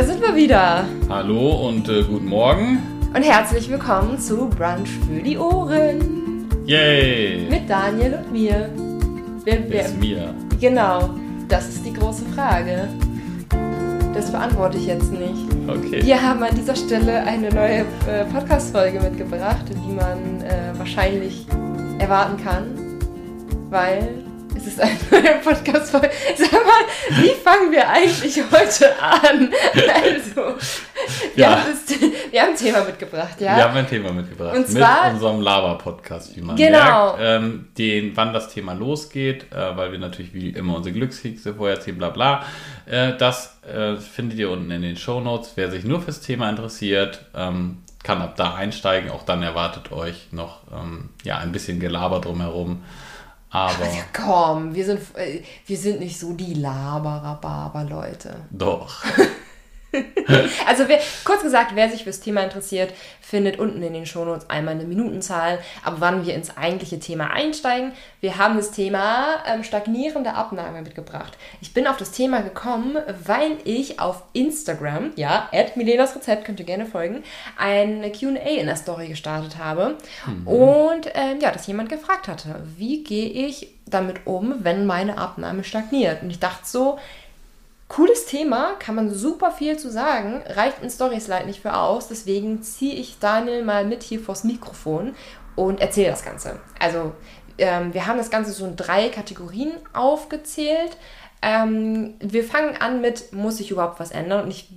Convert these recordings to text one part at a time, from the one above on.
Da sind wir wieder. Hallo und äh, guten Morgen. Und herzlich willkommen zu Brunch für die Ohren. Yay! Mit Daniel und mir. Wer, Wer ist mir? Genau, das ist die große Frage. Das beantworte ich jetzt nicht. Okay. Wir haben an dieser Stelle eine neue äh, Podcast-Folge mitgebracht, die man äh, wahrscheinlich erwarten kann, weil es ist eine neue Podcast-Folge. Sag mal, wie fangen wir eigentlich heute an? Also, wir, Ja. haben, das, wir haben ein Thema mitgebracht, ja? Wir haben ein Thema mitgebracht. Und zwar- mit unserem Lava-Podcast, wie man Genau. merkt. Ähm, den, wann das Thema losgeht, äh, weil wir natürlich wie immer unsere Glückskekse vorher erzählen, bla bla. Äh, das äh, findet ihr unten in den Shownotes. Wer sich nur fürs Thema interessiert, ähm, kann ab da einsteigen. Auch dann erwartet euch noch ähm, ja, ein bisschen Gelaber drumherum. Aber Ja, komm, wir sind, äh, wir sind nicht so die Laber-Rhabarber-Leute. doch. Also wer, kurz gesagt, wer sich fürs Thema interessiert, findet unten in den Shownotes einmal eine Minutenzahl, ab wann wir ins eigentliche Thema einsteigen. Wir haben das Thema ähm, stagnierende Abnahme mitgebracht. Ich bin auf das Thema gekommen, weil ich auf Instagram, ja, at Milenas Rezept, könnt ihr gerne folgen, ein Q&A in der Story gestartet habe. Und ähm, ja, dass jemand gefragt hatte, wie gehe ich damit um, wenn meine Abnahme stagniert? Und ich dachte so, Cooles Thema, kann man super viel zu sagen, reicht in Stories leider nicht für aus, deswegen ziehe ich Daniel mal mit hier vors Mikrofon und erzähle das Ganze. Also, ähm, wir haben das Ganze so in drei Kategorien aufgezählt. Ähm, wir fangen an mit, muss sich überhaupt was ändern? Und ich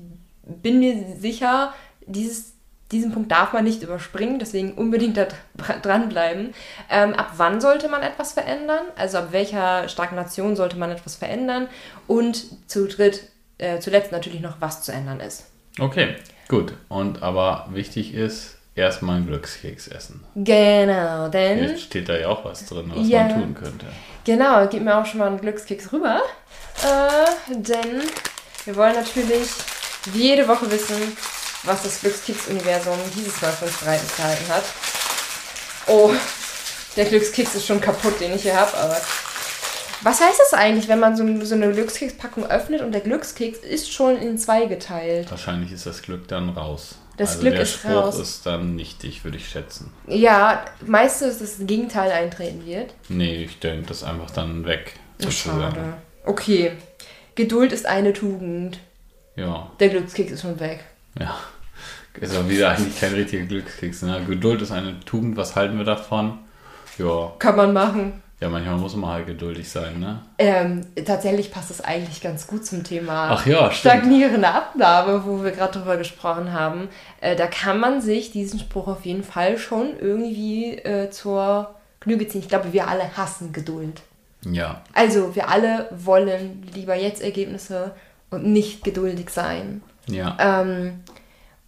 bin mir sicher, dieses, diesen Punkt darf man nicht überspringen, deswegen unbedingt da dr- dranbleiben. Ähm, ab wann sollte man etwas verändern? Also ab welcher Stagnation sollte man etwas verändern? Und zu dritt, äh, zuletzt natürlich noch, was zu ändern ist. Okay, gut. Und aber wichtig ist, erstmal einen Glückskeks essen. Genau, denn Jetzt steht da ja auch was drin, was Ja. man tun könnte. Genau, gib mir auch schon mal einen Glückskeks rüber. Äh, denn wir wollen natürlich jede Woche wissen, was das Glückskeks-Universum dieses Mal für uns bereitgehalten hat. Oh, der Glückskeks ist schon kaputt, den ich hier habe, aber. Was heißt das eigentlich, wenn man so, so eine Glückskekspackung öffnet und der Glückskeks ist schon in zwei geteilt? Wahrscheinlich ist das Glück dann raus. Das also Glück der ist Spruch raus. ist dann nichtig, würde ich schätzen. Ja, meistens, dass das Gegenteil eintreten wird. Nee, ich denke, das ist einfach dann weg. sozusagen. Schade. Okay. Geduld ist eine Tugend. Ja, Der Glückskeks ist schon weg. Ja. Ist aber wieder eigentlich kein richtiger Glückskeks. Ne? Geduld ist eine Tugend, was halten wir davon? Ja, Kann man machen. ja, manchmal muss man halt geduldig sein, ne? Ähm, tatsächlich passt es eigentlich ganz gut zum Thema ja, stagnierende Abnahme, wo wir gerade drüber gesprochen haben. Äh, da kann man sich diesen Spruch auf jeden Fall schon irgendwie äh, zur Genüge ziehen. Ich glaube, wir alle hassen Geduld. Ja, Also, wir alle wollen lieber jetzt Ergebnisse und nicht geduldig sein. Ja. Ähm,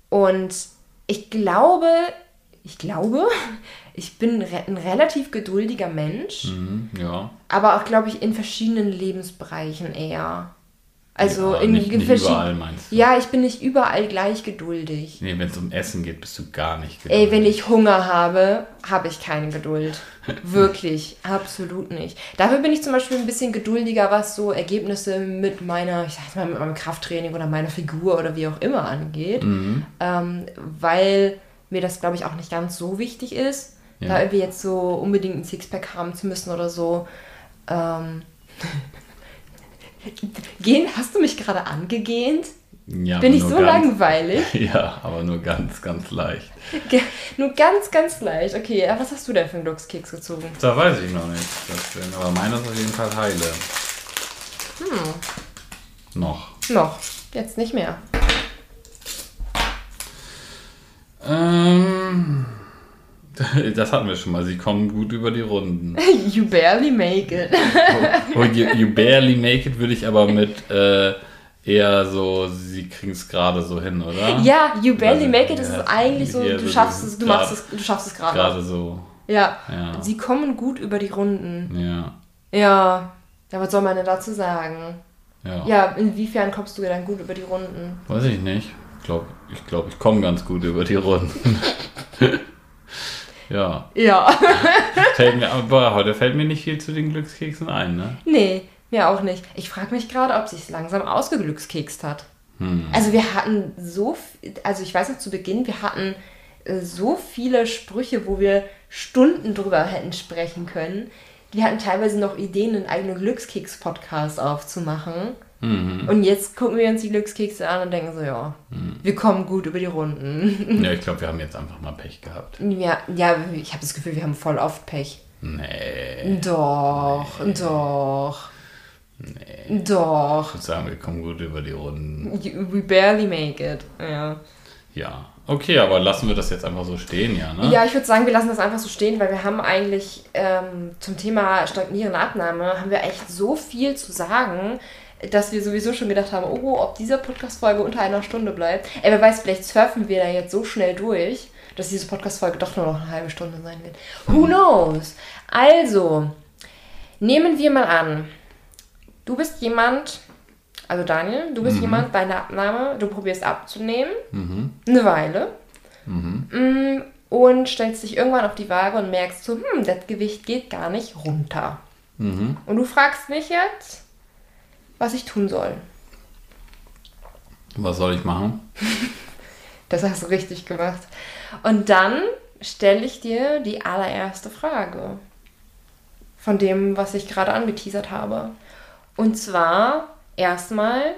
und ich glaube, ich glaube, ich bin ein relativ geduldiger Mensch. Mhm, ja. Aber auch, glaube ich, in verschiedenen Lebensbereichen eher. Also ja, in nicht, nicht überall meinst du? Ja, ich bin nicht überall gleich geduldig. Nee, wenn es um Essen geht, bist du gar nicht geduldig. Ey, wenn ich Hunger habe, habe ich keine Geduld. Wirklich, absolut nicht. Dafür bin ich zum Beispiel ein bisschen geduldiger, was so Ergebnisse mit meiner, ich sag mal, mit meinem Krafttraining oder meiner Figur oder wie auch immer angeht. Mhm. Ähm, weil mir das, glaube ich, auch nicht ganz so wichtig ist, Ja. da irgendwie jetzt so unbedingt ein Sixpack haben zu müssen oder so. Ähm, Gehen, hast du mich gerade angegähnt? Ja, Bin ich so ganz, langweilig? Ja, aber nur ganz, ganz leicht. Ge- Nur ganz, ganz leicht. Okay, äh, was hast du denn für einen Glückskeks gezogen? Da weiß ich noch nicht. Das denn, aber meiner ist auf jeden Fall heile. Hm. Noch. Noch. Jetzt nicht mehr. Ähm, das hatten wir schon mal. Sie kommen gut über die Runden. You barely make it. Oh, you, you barely make it würde ich aber mit äh, eher so, sie kriegen es gerade so hin, oder? Ja, you barely Also, make it, ja, ist eigentlich so, du so schaffst es, du machst es, du schaffst es gerade. Gerade so. Ja. Ja. Sie kommen gut über die Runden. Ja. Ja. Ja, was soll man denn dazu sagen? Ja. Ja, inwiefern kommst du dann gut über die Runden? Weiß ich nicht. Ich glaube, ich, glaub, ich komme ganz gut über die Runden. ja. Ja. Fällt mir, aber heute fällt mir nicht viel zu den Glückskeksen ein, ne? nee, mir auch nicht. Ich frage mich gerade, ob sie es langsam ausgeglückskekst hat. Hm. Also wir hatten so, also ich weiß noch zu Beginn, wir hatten äh, so viele Sprüche, wo wir Stunden drüber hätten sprechen können. Wir hatten teilweise noch Ideen, einen eigenen Glückskeks-Podcast aufzumachen. Mhm. Und jetzt gucken wir uns die Glückskekse an und denken so, ja, mhm. wir kommen gut über die Runden. Ja, ich glaube, wir haben jetzt einfach mal Pech gehabt. Ja, ja ich habe das Gefühl, wir haben voll oft Pech. Nee. Doch, nee. doch. Nee. Doch. Ich würde sagen, wir kommen gut über die Runden. We barely make it. Ja. Ja. Okay, aber lassen wir das jetzt einfach so stehen, ja, ne? Ja, ich würde sagen, wir lassen das einfach so stehen, weil wir haben eigentlich ähm, zum Thema stagnierende Abnahme haben wir echt so viel zu sagen, dass wir sowieso schon gedacht haben, oh, ob diese Podcast-Folge unter einer Stunde bleibt. Ey, wer weiß, vielleicht surfen wir da jetzt so schnell durch, dass diese Podcast-Folge doch nur noch eine halbe Stunde sein wird. Who knows? Also, nehmen wir mal an, du bist jemand, also Daniel, du bist mhm. jemand, deine Abnahme, du probierst abzunehmen, mhm. eine Weile. Mhm. Mm, und stellst dich irgendwann auf die Waage und merkst so, hm, das Gewicht geht gar nicht runter. Mhm. Und du fragst mich jetzt, was ich tun soll. Was soll ich machen? das hast du richtig gemacht. Und dann stelle ich dir die allererste Frage von dem, was ich gerade angeteasert habe. Und zwar erstmal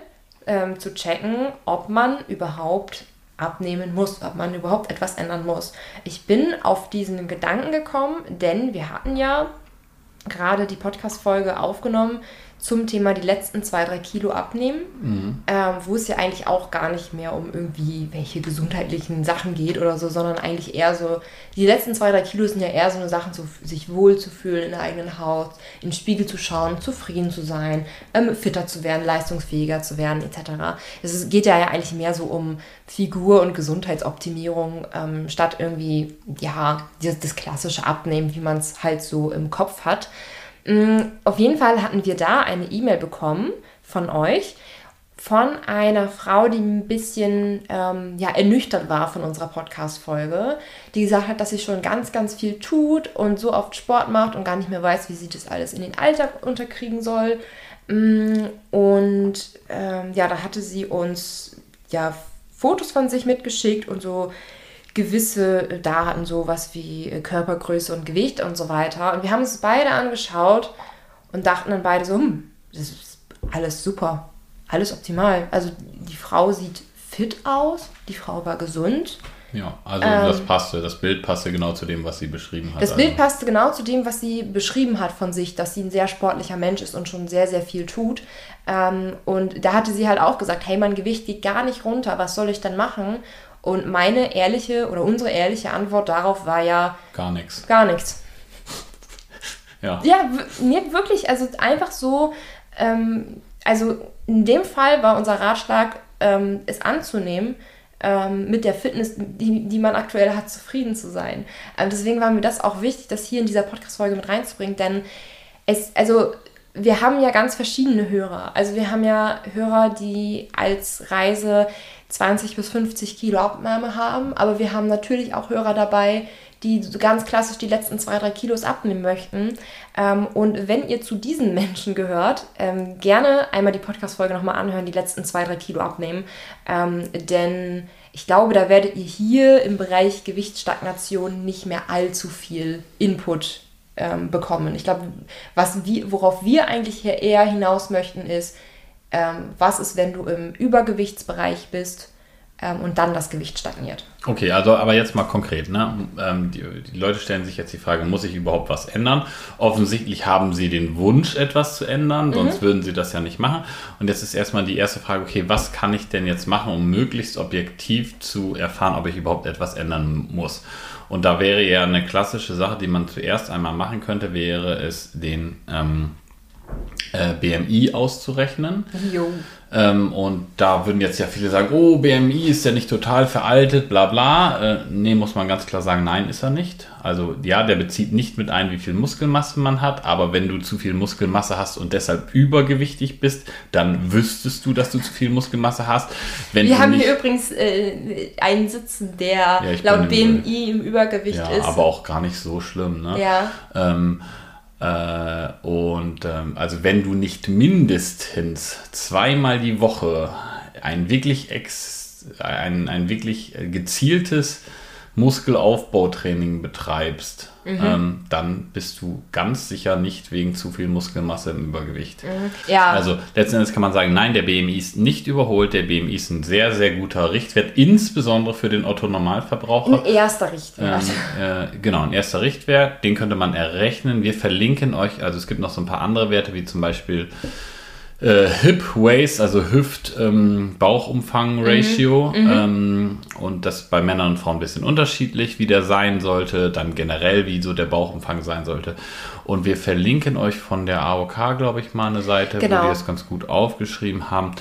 ähm, zu checken, ob man überhaupt abnehmen muss, ob man überhaupt etwas ändern muss. Ich bin auf diesen Gedanken gekommen, denn wir hatten ja gerade die Podcast-Folge aufgenommen zum Thema die letzten zwei, drei Kilo abnehmen, mhm. ähm, wo es ja eigentlich auch gar nicht mehr um irgendwie welche gesundheitlichen Sachen geht oder so, sondern eigentlich eher so, die letzten zwei, drei Kilo sind ja eher so eine Sache, so, sich wohl zu fühlen in der eigenen Haut, in den Spiegel zu schauen, zufrieden zu sein, ähm, fitter zu werden, leistungsfähiger zu werden, etc. Es geht ja, ja eigentlich mehr so um Figur- und Gesundheitsoptimierung, ähm, statt irgendwie, ja, das, das klassische Abnehmen, wie man es halt so im Kopf hat. Mm, auf jeden Fall hatten wir da eine E-Mail bekommen von euch, von einer Frau, die ein bisschen ähm, ja, ernüchtert war von unserer Podcast-Folge, die gesagt hat, dass sie schon ganz, ganz viel tut und so oft Sport macht und gar nicht mehr weiß, wie sie das alles in den Alltag unterkriegen soll. Mm, und ähm, ja, da hatte sie uns ja Fotos von sich mitgeschickt und so gewisse Daten, sowas wie äh, Körpergröße und Gewicht und so weiter. Und wir haben es beide angeschaut und dachten dann beide so, hm, das ist alles super, alles optimal. Also die Frau sieht fit aus, die Frau war gesund. Ja, also ähm, das passte, das Bild passte genau zu dem, was sie beschrieben hat. Das Bild also. passte genau zu dem, was sie beschrieben hat von sich, dass sie ein sehr sportlicher Mensch ist und schon sehr, sehr viel tut. Ähm, und da hatte sie halt auch gesagt, hey, mein Gewicht geht gar nicht runter, was soll ich denn machen? Und meine ehrliche oder unsere ehrliche Antwort darauf war ja. Gar nichts. Gar nichts. ja. Ja, nee, wirklich. Also einfach so. Ähm, also in dem Fall war unser Ratschlag, ähm, es anzunehmen, ähm, mit der Fitness, die, die man aktuell hat, zufrieden zu sein. Ähm, deswegen war mir das auch wichtig, das hier in dieser Podcast-Folge mit reinzubringen, denn es, also wir haben ja ganz verschiedene Hörer. Also wir haben ja Hörer, die als Reise 20 bis 50 Kilo Abnahme haben, aber wir haben natürlich auch Hörer dabei, die ganz klassisch die letzten zwei, drei Kilos abnehmen möchten. Ähm, und wenn ihr zu diesen Menschen gehört, ähm, gerne einmal die Podcast-Folge nochmal anhören, die letzten zwei, drei Kilo abnehmen. Ähm, denn ich glaube, da werdet ihr hier im Bereich Gewichtsstagnation nicht mehr allzu viel Input bekommen. Ich glaube, worauf wir eigentlich hier eher hinaus möchten, ist, ähm, was ist, wenn du im Übergewichtsbereich bist ähm, und dann das Gewicht stagniert. Okay, also aber jetzt mal konkret. Ne? Ähm, die, die, Leute stellen sich jetzt die Frage, muss ich überhaupt was ändern? Offensichtlich haben sie den Wunsch, etwas zu ändern, sonst mhm. würden sie das ja nicht machen. Und jetzt ist erstmal die erste Frage, okay, was kann ich denn jetzt machen, um möglichst objektiv zu erfahren, ob ich überhaupt etwas ändern muss? Und da wäre ja eine klassische Sache, die man zuerst einmal machen könnte, wäre es den ähm, äh, BMI auszurechnen. Ähm, und da würden jetzt ja viele sagen, oh, BMI ist ja nicht total veraltet, bla bla. Äh, nee, muss man ganz klar sagen, nein, ist er nicht. Also ja, der bezieht nicht mit ein, wie viel Muskelmasse man hat, aber wenn du zu viel Muskelmasse hast und deshalb übergewichtig bist, dann wüsstest du, dass du zu viel Muskelmasse hast. Wenn Wir haben nicht, hier übrigens äh, einen sitzen, der ja, laut BMI im Übergewicht ja, ist. Aber auch gar nicht so schlimm, ne? Ja. Ähm, äh, und ähm, also wenn du nicht mindestens zweimal die Woche ein wirklich ex, ein, ein wirklich gezieltes Muskelaufbautraining betreibst, mhm. ähm, dann bist du ganz sicher nicht wegen zu viel Muskelmasse im Übergewicht. Mhm. Ja. Also letzten Endes kann man sagen, nein, der BMI ist nicht überholt. Der BMI ist ein sehr, sehr guter Richtwert, insbesondere für den Otto-Normalverbraucher. Ein erster Richtwert. Ähm, äh, genau, ein erster Richtwert. Den könnte man errechnen. Wir verlinken euch, also es gibt noch so ein paar andere Werte, wie zum Beispiel äh, Hip Waist, also Hüft-Bauchumfang-Ratio. Ähm, mhm. Ähm, und das bei Männern und Frauen ein bisschen unterschiedlich, wie der sein sollte. Dann generell, wie so der Bauchumfang sein sollte. Und wir verlinken euch von der AOK, glaube ich, mal eine Seite, genau. wo wir das ganz gut aufgeschrieben haben.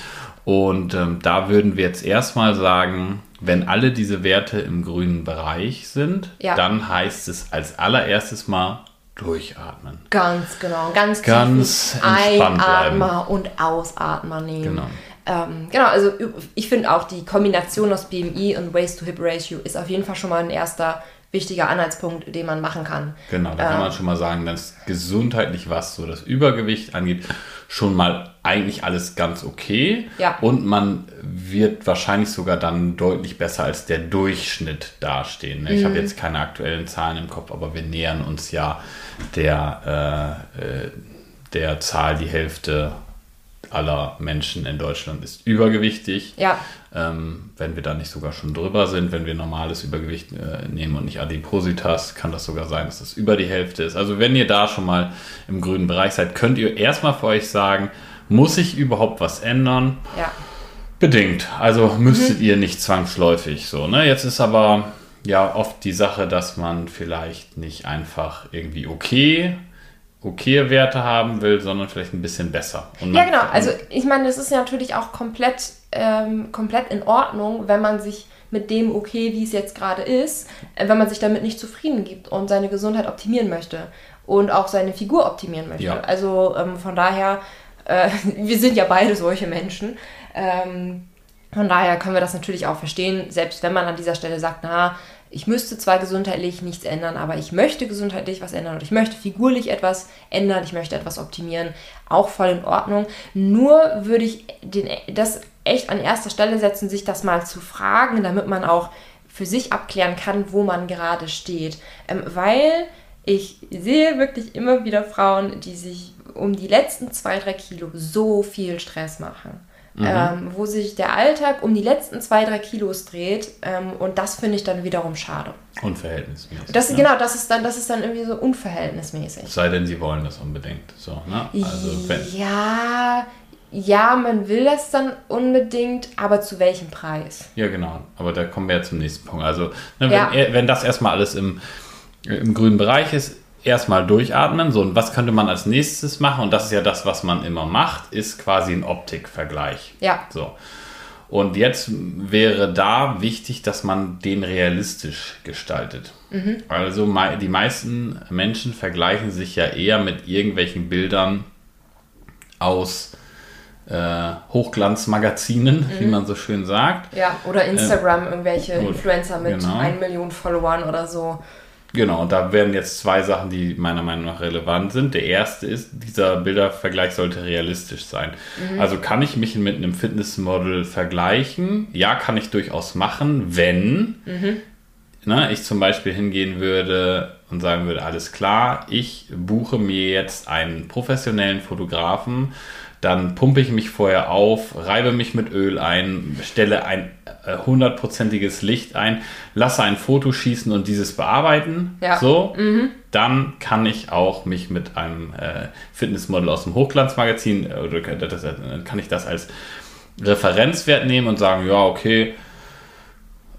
Und ähm, da würden wir jetzt erstmal sagen, wenn alle diese Werte im grünen Bereich sind, ja. dann heißt es als allererstes mal durchatmen. Ganz genau, ganz, ganz Einatmer und Ausatmer nehmen. Genau. Ähm, genau, also ich finde auch die Kombination aus BMI und Waist-to-Hip-Ratio ist auf jeden Fall schon mal ein erster wichtiger Anhaltspunkt, den man machen kann. Genau, da kann man ähm, schon mal sagen, dass gesundheitlich, was so das Übergewicht angeht, schon mal eigentlich alles ganz okay. Ja. Und man wird wahrscheinlich sogar dann deutlich besser als der Durchschnitt dastehen. Ne? Ich mhm. habe jetzt keine aktuellen Zahlen im Kopf, aber wir nähern uns ja der, äh, der Zahl, die Hälfte aller Menschen in Deutschland ist übergewichtig. Ja. Ähm, wenn wir da nicht sogar schon drüber sind, wenn wir normales Übergewicht äh, nehmen und nicht Adipositas, kann das sogar sein, dass das über die Hälfte ist. Also wenn ihr da schon mal im grünen Bereich seid, könnt ihr erstmal für euch sagen, muss ich überhaupt was ändern? Ja. Bedingt. Also müsstet mhm. ihr nicht zwangsläufig so. Ne? Jetzt ist aber ja oft die Sache, dass man vielleicht nicht einfach irgendwie okay okay Werte haben will, sondern vielleicht ein bisschen besser. ja, genau. Also ich meine, das ist ja natürlich auch komplett, ähm, komplett in Ordnung, wenn man sich mit dem okay, wie es jetzt gerade ist, äh, wenn man sich damit nicht zufrieden gibt und seine Gesundheit optimieren möchte und auch seine Figur optimieren möchte. Ja. Also ähm, von daher, äh, wir sind ja beide solche Menschen. Ähm, von daher können wir das natürlich auch verstehen, selbst wenn man an dieser Stelle sagt, na, ich müsste zwar gesundheitlich nichts ändern, aber ich möchte gesundheitlich was ändern und ich möchte figurlich etwas ändern, ich möchte etwas optimieren, auch voll in Ordnung. Nur würde ich den, das echt an erster Stelle setzen, sich das mal zu fragen, damit man auch für sich abklären kann, wo man gerade steht. Ähm, weil ich sehe wirklich immer wieder Frauen, die sich um die letzten zwei, drei Kilo so viel Stress machen mhm. ähm, wo sich der Alltag um die letzten zwei, drei Kilos dreht. Ähm, und das finde ich dann wiederum schade. Unverhältnismäßig. Das, ne? Genau, das ist, dann, das ist dann irgendwie so unverhältnismäßig. Sei denn, sie wollen das unbedingt. So, ne? also, ja, ja, man will das dann unbedingt, aber zu welchem Preis? Ja, genau. Aber da kommen wir ja zum nächsten Punkt. Also, ne, wenn, ja. wenn das erstmal alles im, im grünen Bereich ist, erstmal durchatmen. So, und was könnte man als nächstes machen? Und das ist ja das, was man immer macht, ist quasi ein Optikvergleich. Ja. So. Und jetzt wäre da wichtig, dass man den realistisch gestaltet. Mhm. Also die meisten Menschen vergleichen sich ja eher mit irgendwelchen Bildern aus äh, Hochglanzmagazinen, mhm. wie man so schön sagt. Ja, oder Instagram, äh, irgendwelche Influencer mit genau. 1 Million Followern oder so. Genau, und da werden jetzt zwei Sachen, die meiner Meinung nach relevant sind. Der erste ist, dieser Bildervergleich sollte realistisch sein. Mhm. Also kann ich mich mit einem Fitnessmodel vergleichen? Ja, kann ich durchaus machen, wenn mhm. ne, ich zum Beispiel hingehen würde und sagen würde, alles klar, ich buche mir jetzt einen professionellen Fotografen, dann pumpe ich mich vorher auf, reibe mich mit Öl ein, stelle ein äh, hundertprozentiges Licht ein, lasse ein Foto schießen und dieses bearbeiten. Ja. So, mhm. dann kann ich auch mich mit einem äh, Fitnessmodel aus dem Hochglanzmagazin, äh, oder das, kann ich das als Referenzwert nehmen und sagen, ja, okay,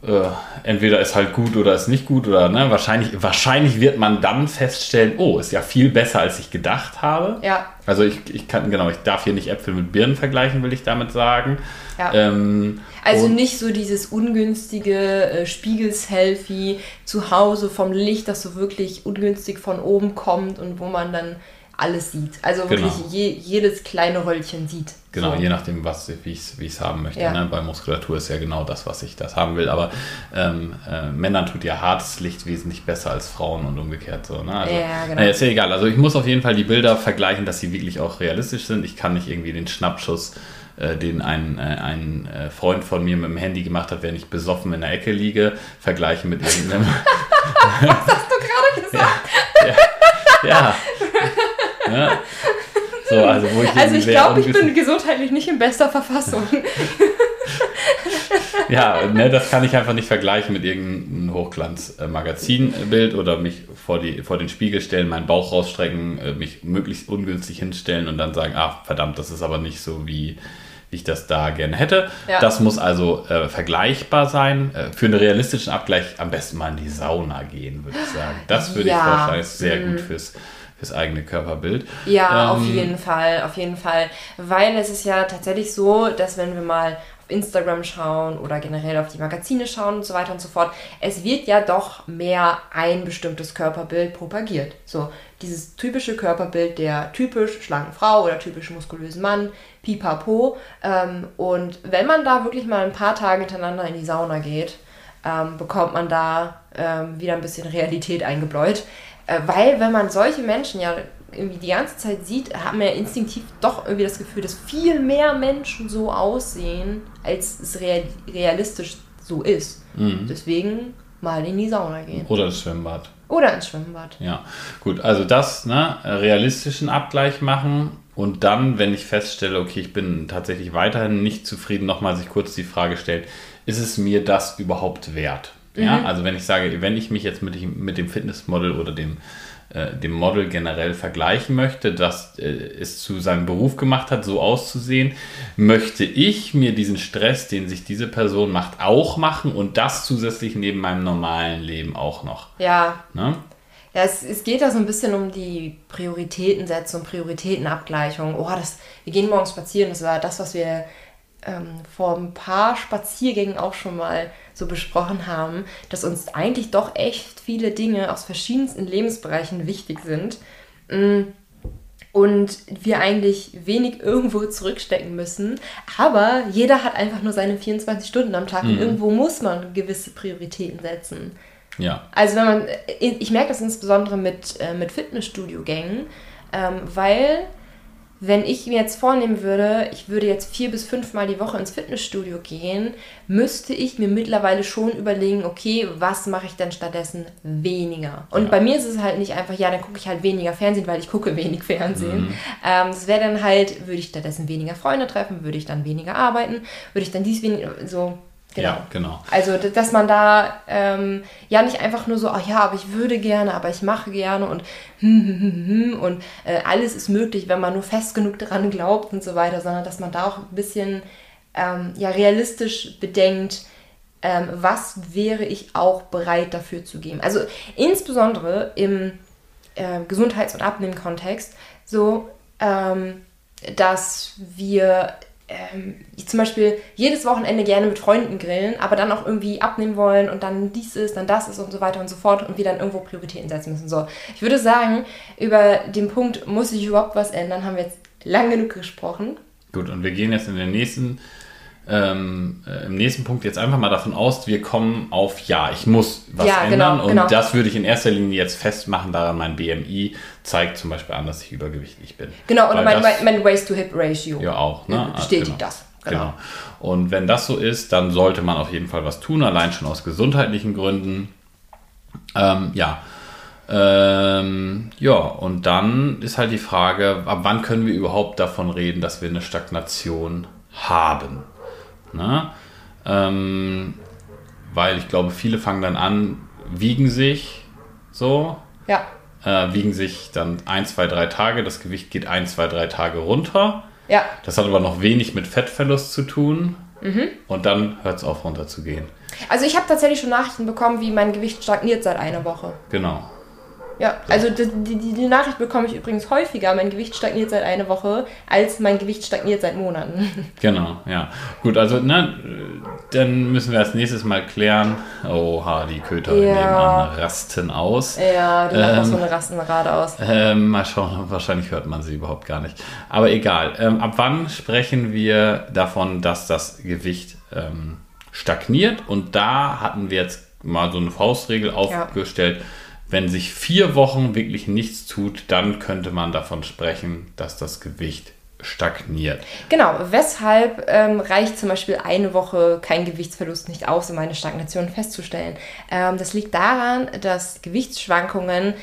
äh, entweder ist halt gut oder ist nicht gut oder ne, wahrscheinlich, wahrscheinlich wird man dann feststellen, oh, ist ja viel besser, als ich gedacht habe. Ja. Also ich, ich kann, genau, ich darf hier nicht Äpfel mit Birnen vergleichen, will ich damit sagen. Ja. Ähm, also nicht so dieses ungünstige äh, Spiegel-Selfie zu Hause vom Licht, das so wirklich ungünstig von oben kommt und wo man dann alles sieht. Also genau. wirklich je, jedes kleine Röllchen sieht. Genau, so. je nachdem, was, wie ich es haben möchte. Ja. Ne? Bei Muskulatur ist ja genau das, was ich das haben will. Aber ähm, äh, Männern tut ja hartes Licht wesentlich besser als Frauen und umgekehrt. So, ne? also, ja, genau. Naja, ist ja egal. Also ich muss auf jeden Fall die Bilder vergleichen, dass sie wirklich auch realistisch sind. Ich kann nicht irgendwie den Schnappschuss äh, den ein, äh, ein äh, Freund von mir mit dem Handy gemacht hat, wenn ich besoffen in der Ecke liege, vergleichen mit irgendeinem. Was hast du gerade gesagt? ja. ja. ja. So, also, wo ich also ich glaube, ich bin gesundheitlich nicht in bester Verfassung. ja, ne, das kann ich einfach nicht vergleichen mit irgendeinem Hochglanz-Magazinbild oder mich vor, die, vor den Spiegel stellen, meinen Bauch rausstrecken, äh, mich möglichst ungünstig hinstellen und dann sagen, ach verdammt, das ist aber nicht so wie wie ich das da gerne hätte. Ja. Das muss also äh, vergleichbar sein. Äh, für einen realistischen Abgleich am besten mal in die Sauna gehen, würde ich sagen. Das würde ja. ich vorschlagen, ist sehr mhm. gut fürs, fürs eigene Körperbild. Ja, ähm, auf jeden Fall, auf jeden Fall. Weil es ist ja tatsächlich so, dass wenn wir mal Instagram schauen oder generell auf die Magazine schauen und so weiter und so fort, es wird ja doch mehr ein bestimmtes Körperbild propagiert. So dieses typische Körperbild der typisch schlanken Frau oder typisch muskulösen Mann, pipapo. Ähm, und wenn man da wirklich mal ein paar Tage hintereinander in die Sauna geht, ähm, bekommt man da ähm, wieder ein bisschen Realität eingebläut. Äh, weil wenn man solche Menschen ja irgendwie die ganze Zeit sieht, hat man ja instinktiv doch irgendwie das Gefühl, dass viel mehr Menschen so aussehen, als es realistisch so ist. Mhm. Deswegen mal in die Sauna gehen. Oder ins Schwimmbad. Oder ins Schwimmbad. Ja, gut. Also das, ne, realistischen Abgleich machen und dann, wenn ich feststelle, okay, ich bin tatsächlich weiterhin nicht zufrieden, nochmal sich kurz die Frage stellt, ist es mir das überhaupt wert? Ja, mhm. also wenn ich sage, wenn ich mich jetzt mit, mit dem Fitnessmodel oder dem äh, dem Model generell vergleichen möchte, das äh, es zu seinem Beruf gemacht hat, so auszusehen, möchte ich mir diesen Stress, den sich diese Person macht, auch machen und das zusätzlich neben meinem normalen Leben auch noch. Ja. Ne? Ja, es, es geht da so ein bisschen um die Prioritätensetzung, Prioritätenabgleichung. Oh, das, wir gehen morgen spazieren, das war das, was wir ähm, vor ein paar Spaziergängen auch schon mal so besprochen haben, dass uns eigentlich doch echt viele Dinge aus verschiedensten Lebensbereichen wichtig sind. Mm, und wir eigentlich wenig irgendwo zurückstecken müssen. Aber jeder hat einfach nur seine 24 Stunden am Tag mhm. und irgendwo muss man gewisse Prioritäten setzen. Ja. Also wenn man, ich merke das insbesondere mit, äh, mit Fitnessstudio-Gängen, ähm, weil wenn ich mir jetzt vornehmen würde, ich würde jetzt vier bis fünfmal die Woche ins Fitnessstudio gehen, müsste ich mir mittlerweile schon überlegen, okay, was mache ich denn stattdessen weniger? Und ja. bei mir ist es halt nicht einfach, ja, dann gucke ich halt weniger Fernsehen, weil ich gucke wenig Fernsehen. Mhm. Ähm, das wäre dann halt, würde ich stattdessen weniger Freunde treffen, würde ich dann weniger arbeiten, würde ich dann dies weniger, so Genau. Ja, genau. Also, dass man da ähm, ja nicht einfach nur so, ach ja, aber ich würde gerne, aber ich mache gerne und hm, hm, hm, hm, und äh, alles ist möglich, wenn man nur fest genug daran glaubt und so weiter, sondern dass man da auch ein bisschen ähm, ja, realistisch bedenkt, ähm, was wäre ich auch bereit dafür zu geben. Also insbesondere im äh, Gesundheits- und Abnehmkontext, so ähm, dass wir ähm, ich zum Beispiel jedes Wochenende gerne mit Freunden grillen, aber dann auch irgendwie abnehmen wollen und dann dies ist, dann das ist und so weiter und so fort und wir dann irgendwo Prioritäten setzen müssen. So, ich würde sagen, über den Punkt muss sich überhaupt was ändern, haben wir jetzt lang genug gesprochen. Gut, und wir gehen jetzt in den nächsten ähm, äh, im nächsten Punkt jetzt einfach mal davon aus, wir kommen auf Ja, ich muss was ja, ändern. Genau, und genau. das würde ich in erster Linie jetzt festmachen daran, mein BMI zeigt zum Beispiel an, dass ich übergewichtig bin. Genau, und mein, das, mein Waist-to-Hip-Ratio ja auch, ne? bestätigt genau. das. Genau. genau. Und wenn das so ist, dann sollte man auf jeden Fall was tun, allein schon aus gesundheitlichen Gründen. Ähm, ja. Ähm, ja, und dann ist halt die Frage, ab wann können wir überhaupt davon reden, dass wir eine Stagnation haben? Ne? Ähm, weil ich glaube, viele fangen dann an, wiegen sich so. Ja. Äh, wiegen sich dann ein, zwei, drei Tage. Das Gewicht geht ein, zwei, drei Tage runter. Ja. Das hat aber noch wenig mit Fettverlust zu tun. Mhm. Und dann hört es auf, runter zu gehen. Also ich habe tatsächlich schon Nachrichten bekommen, wie mein Gewicht stagniert seit einer Woche. Genau. Ja, also die, die, die, Nachricht bekomme ich übrigens häufiger. Mein Gewicht stagniert seit einer Woche, als mein Gewicht stagniert seit Monaten. Genau, ja. Gut, also ne, dann müssen wir als nächstes mal klären. Oha, die Köter ja. nebenan rasten aus. Ja, die ähm, machen auch so eine Rastenrad aus. Ähm, mal schauen, wahrscheinlich hört man sie überhaupt gar nicht. Aber egal. Ähm, ab wann sprechen wir davon, dass das Gewicht ähm, stagniert? Und da hatten wir jetzt mal so eine Faustregel aufgestellt. Ja wenn sich vier Wochen wirklich nichts tut, dann könnte man davon sprechen, dass das Gewicht stagniert. Genau, weshalb ähm, reicht zum Beispiel eine Woche kein Gewichtsverlust nicht aus, um eine Stagnation festzustellen. Ähm, das liegt daran, dass Gewichtsschwankungen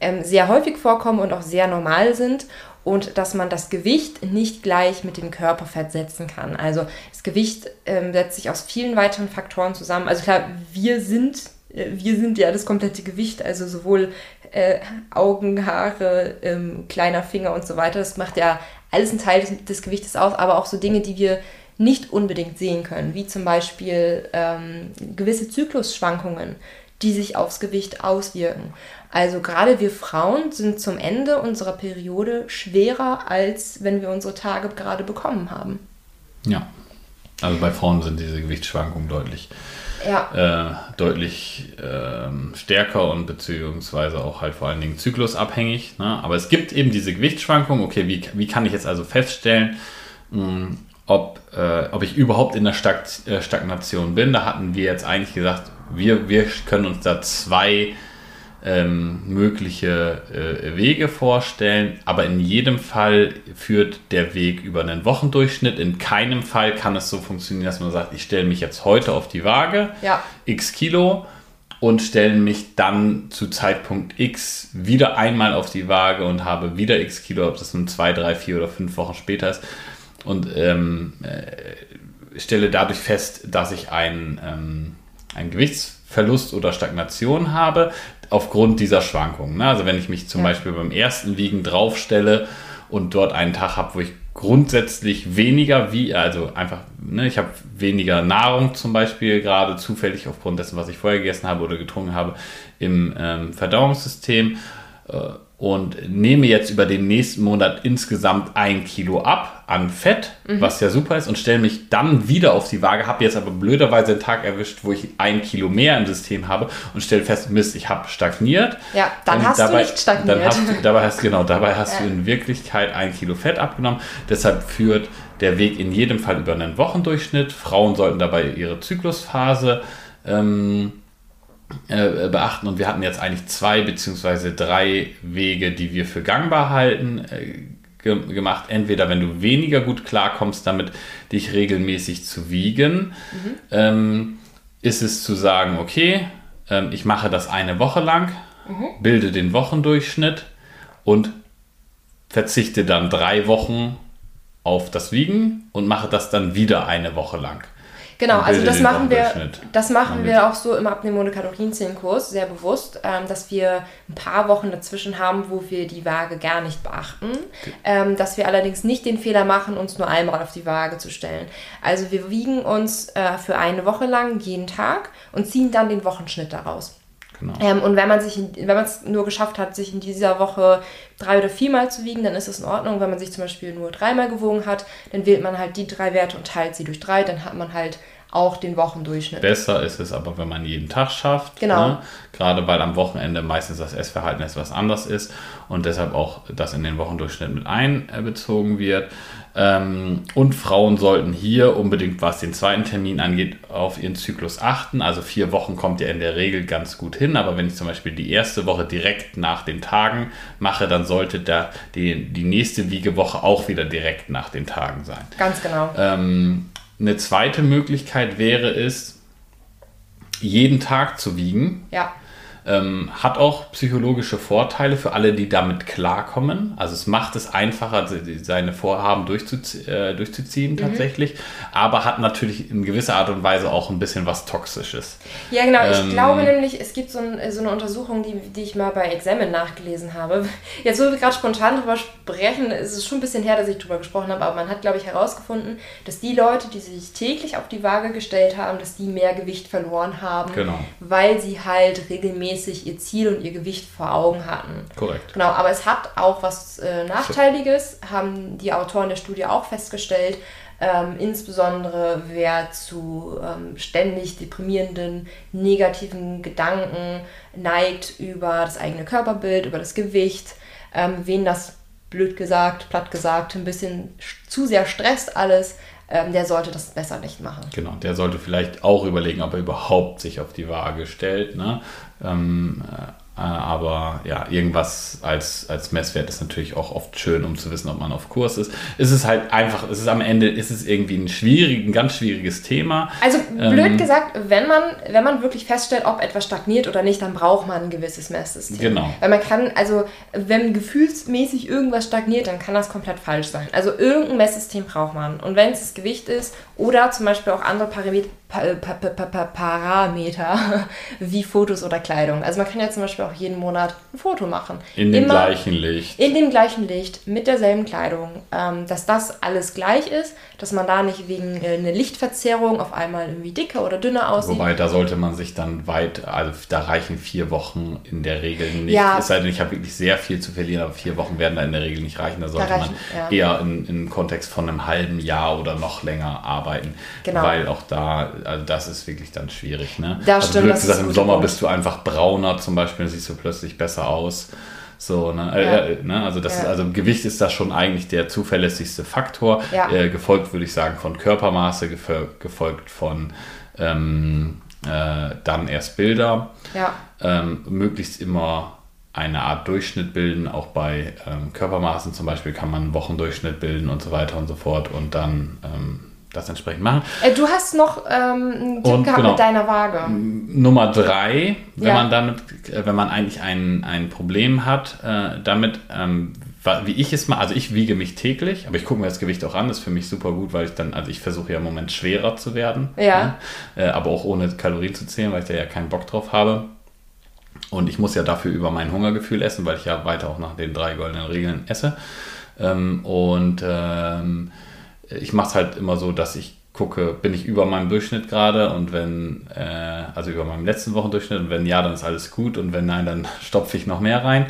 ähm, sehr häufig vorkommen und auch sehr normal sind und dass man das Gewicht nicht gleich mit dem Körperfett setzen kann. Also das Gewicht ähm, setzt sich aus vielen weiteren Faktoren zusammen. Also klar, wir sind, wir sind ja das komplette Gewicht, also sowohl äh, Augen, Haare, ähm, kleiner Finger und so weiter. Das macht ja alles ein Teil des, des, Gewichtes aus, aber auch so Dinge, die wir nicht unbedingt sehen können, wie zum Beispiel ähm, gewisse Zyklusschwankungen, die sich aufs Gewicht auswirken. Also gerade wir Frauen sind zum Ende unserer Periode schwerer, als wenn wir unsere Tage gerade bekommen haben. Ja, also bei Frauen sind diese Gewichtsschwankungen deutlich ja. äh, deutlich äh, stärker und beziehungsweise auch halt vor allen Dingen zyklusabhängig. Ne? Aber es gibt eben diese Gewichtsschwankungen. Okay, wie, wie kann ich jetzt also feststellen, mh, hm, ob, äh, ob ich überhaupt in der Stag äh, Stagnation bin? Da hatten wir jetzt eigentlich gesagt, wir, wir können uns da zwei ähm, mögliche äh, Wege vorstellen, aber in jedem Fall führt der Weg über einen Wochendurchschnitt. In keinem Fall kann es so funktionieren, dass man sagt, ich stelle mich jetzt heute auf die Waage, ja. x Kilo und stelle mich dann zu Zeitpunkt X wieder einmal auf die Waage und habe wieder x Kilo, ob das nun zwei, drei, vier oder fünf Wochen später ist und ähm, äh, stelle dadurch fest, dass ich ein, ähm, ein Gewichtsverlust oder Stagnation habe aufgrund dieser Schwankungen. Ne? Also wenn ich mich zum ja. Beispiel beim ersten Wiegen draufstelle und dort einen Tag habe, wo ich grundsätzlich weniger wie, also einfach, ne, ich habe weniger Nahrung zum Beispiel gerade zufällig aufgrund dessen, was ich vorher gegessen habe oder getrunken habe im ähm, Verdauungssystem. Äh, und nehme jetzt über den nächsten Monat insgesamt ein Kilo ab an Fett, mhm. was ja super ist, und stelle mich dann wieder auf die Waage, habe jetzt aber blöderweise einen Tag erwischt, wo ich ein Kilo mehr im System habe und stelle fest, Mist, ich habe stagniert. Ja, dann und hast dabei, du nicht stagniert. Dann hast du, dabei hast, genau, dabei hast ja. du in Wirklichkeit ein Kilo Fett abgenommen. Deshalb führt der Weg in jedem Fall über einen Wochendurchschnitt. Frauen sollten dabei ihre Zyklusphase ähm, äh, beachten und wir hatten jetzt eigentlich zwei beziehungsweise drei Wege, die wir für gangbar halten, äh, ge gemacht. Entweder wenn du weniger gut klarkommst, damit dich regelmäßig zu wiegen, mhm. ähm, ist es zu sagen, okay, ähm, ich mache das eine Woche lang, mhm. bilde den Wochendurchschnitt und verzichte dann drei Wochen auf das Wiegen und mache das dann wieder eine Woche lang. Genau, also das machen wir, das machen wir auch so im Abnehmen ohne Kalorienzählenkurs sehr bewusst, ähm, dass wir ein paar Wochen dazwischen haben, wo wir die Waage gar nicht beachten, okay. ähm, dass wir allerdings nicht den Fehler machen, uns nur einmal auf die Waage zu stellen. Also wir wiegen uns äh, für eine Woche lang jeden Tag und ziehen dann den Wochenschnitt daraus. Genau. Ähm, und wenn man sich, wenn man es nur geschafft hat, sich in dieser Woche drei oder viermal zu wiegen, dann ist es in Ordnung. Wenn man sich zum Beispiel nur dreimal gewogen hat, dann wählt man halt die drei Werte und teilt sie durch drei. Dann hat man halt auch den Wochendurchschnitt. Besser ist es aber, wenn man jeden Tag schafft. Genau. Ne? Gerade weil am Wochenende meistens das Essverhalten etwas anders ist und deshalb auch das in den Wochendurchschnitt mit einbezogen wird. Ähm, und Frauen sollten hier unbedingt, was den zweiten Termin angeht, auf ihren Zyklus achten. Also vier Wochen kommt ja in der Regel ganz gut hin, aber wenn ich zum Beispiel die erste Woche direkt nach den Tagen mache, dann sollte da die, die nächste Wiegewoche auch wieder direkt nach den Tagen sein. Ganz genau. Ähm, eine zweite Möglichkeit wäre es, jeden Tag zu wiegen. Ja. Ähm, hat auch psychologische Vorteile für alle, die damit klarkommen. Also es macht es einfacher, seine Vorhaben durchzuzie äh, durchzuziehen mhm. tatsächlich, aber hat natürlich in gewisser Art und Weise auch ein bisschen was Toxisches. Ja, genau. Ähm, ich glaube nämlich, es gibt so, ein, so, eine Untersuchung, die, die ich mal bei Examen nachgelesen habe. Jetzt, wo wir gerade spontan drüber sprechen, ist es schon ein bisschen her, dass ich drüber gesprochen habe, aber man hat, glaube ich, herausgefunden, dass die Leute, die sich täglich auf die Waage gestellt haben, dass die mehr Gewicht verloren haben, genau. weil sie halt regelmäßig regelmäßig ihr Ziel und ihr Gewicht vor Augen hatten. Korrekt. Genau, aber es hat auch was äh, Nachteiliges, haben die Autoren der Studie auch festgestellt. Ähm, insbesondere wer zu ähm, ständig deprimierenden, negativen Gedanken neigt über das eigene Körperbild, über das Gewicht, ähm, wen das blöd gesagt, platt gesagt, ein bisschen zu sehr stresst alles, ähm, der sollte das besser nicht machen. Genau, der sollte vielleicht auch überlegen, ob er überhaupt sich auf die Waage stellt. Ne? Ähm, äh, aber ja, irgendwas als, als Messwert ist natürlich auch oft schön, um zu wissen, ob man auf Kurs ist. Es ist halt einfach, es ist am Ende, ist es irgendwie ein schwierig, ein ganz schwieriges Thema. Also blöd ähm, gesagt, wenn man, wenn man wirklich feststellt, ob etwas stagniert oder nicht, dann braucht man ein gewisses Messsystem. Genau. Weil man kann, also wenn gefühlsmäßig irgendwas stagniert, dann kann das komplett falsch sein. Also irgendein Messsystem braucht man. Und wenn es das Gewicht ist oder zum Beispiel auch andere Parameter, Parameter wie Fotos oder Kleidung. Also man kann ja zum Beispiel auch jeden Monat ein Foto machen. In dem Immer gleichen Licht. In dem gleichen Licht, mit derselben Kleidung. Ähm, dass das alles gleich ist, dass man da nicht wegen äh, einer Lichtverzerrung auf einmal irgendwie dicker oder dünner aussieht. Wobei, da sollte man sich dann weit, also da reichen vier Wochen in der Regel nicht. Ja. Es sei denn, ich habe wirklich sehr viel zu verlieren, aber vier Wochen werden da in der Regel nicht reichen. Da sollte da reichen, man ja. eher in, im Kontext von einem halben Jahr oder noch länger arbeiten. Genau. Weil auch da, also das ist wirklich dann schwierig. Ne? Das also stimmt. Blöd gesagt, im Sommer bist du einfach brauner zum Beispiel, dann siehst du plötzlich besser aus. So, ne? Ja. Äh, ne? Also, das ja. ist, also Gewicht ist da schon eigentlich der zuverlässigste Faktor. Ja. Äh, gefolgt, würde ich sagen, von Körpermaße, gefolgt von ähm, äh, dann erst Bilder. Ähm, möglichst immer eine Art Durchschnitt bilden. Auch bei ähm, Körpermaßen zum Beispiel kann man einen Wochendurchschnitt bilden und so weiter und so fort. Und dann ähm, das entsprechend machen. Äh, du hast noch ähm, einen Tipp und, gehabt genau, mit deiner Waage. Nummer drei, wenn ja. man damit, äh, wenn man eigentlich ein, ein Problem hat, äh, damit, ähm, wie ich es mal, also ich wiege mich täglich, aber ich gucke mir das Gewicht auch an, das ist für mich super gut, weil ich dann, also ich versuche ja im Moment schwerer zu werden. Ja. Ne? Äh, aber auch ohne Kalorien zu zählen, weil ich da ja keinen Bock drauf habe. Und ich muss ja dafür über mein Hungergefühl essen, weil ich ja weiter auch nach den drei goldenen Regeln esse. Ähm, und ähm, ich mache es halt immer so, dass ich gucke, bin ich über meinem Durchschnitt gerade und wenn, äh, also über meinem letzten Wochendurchschnitt und wenn ja, dann ist alles gut und wenn nein, dann stopfe ich noch mehr rein.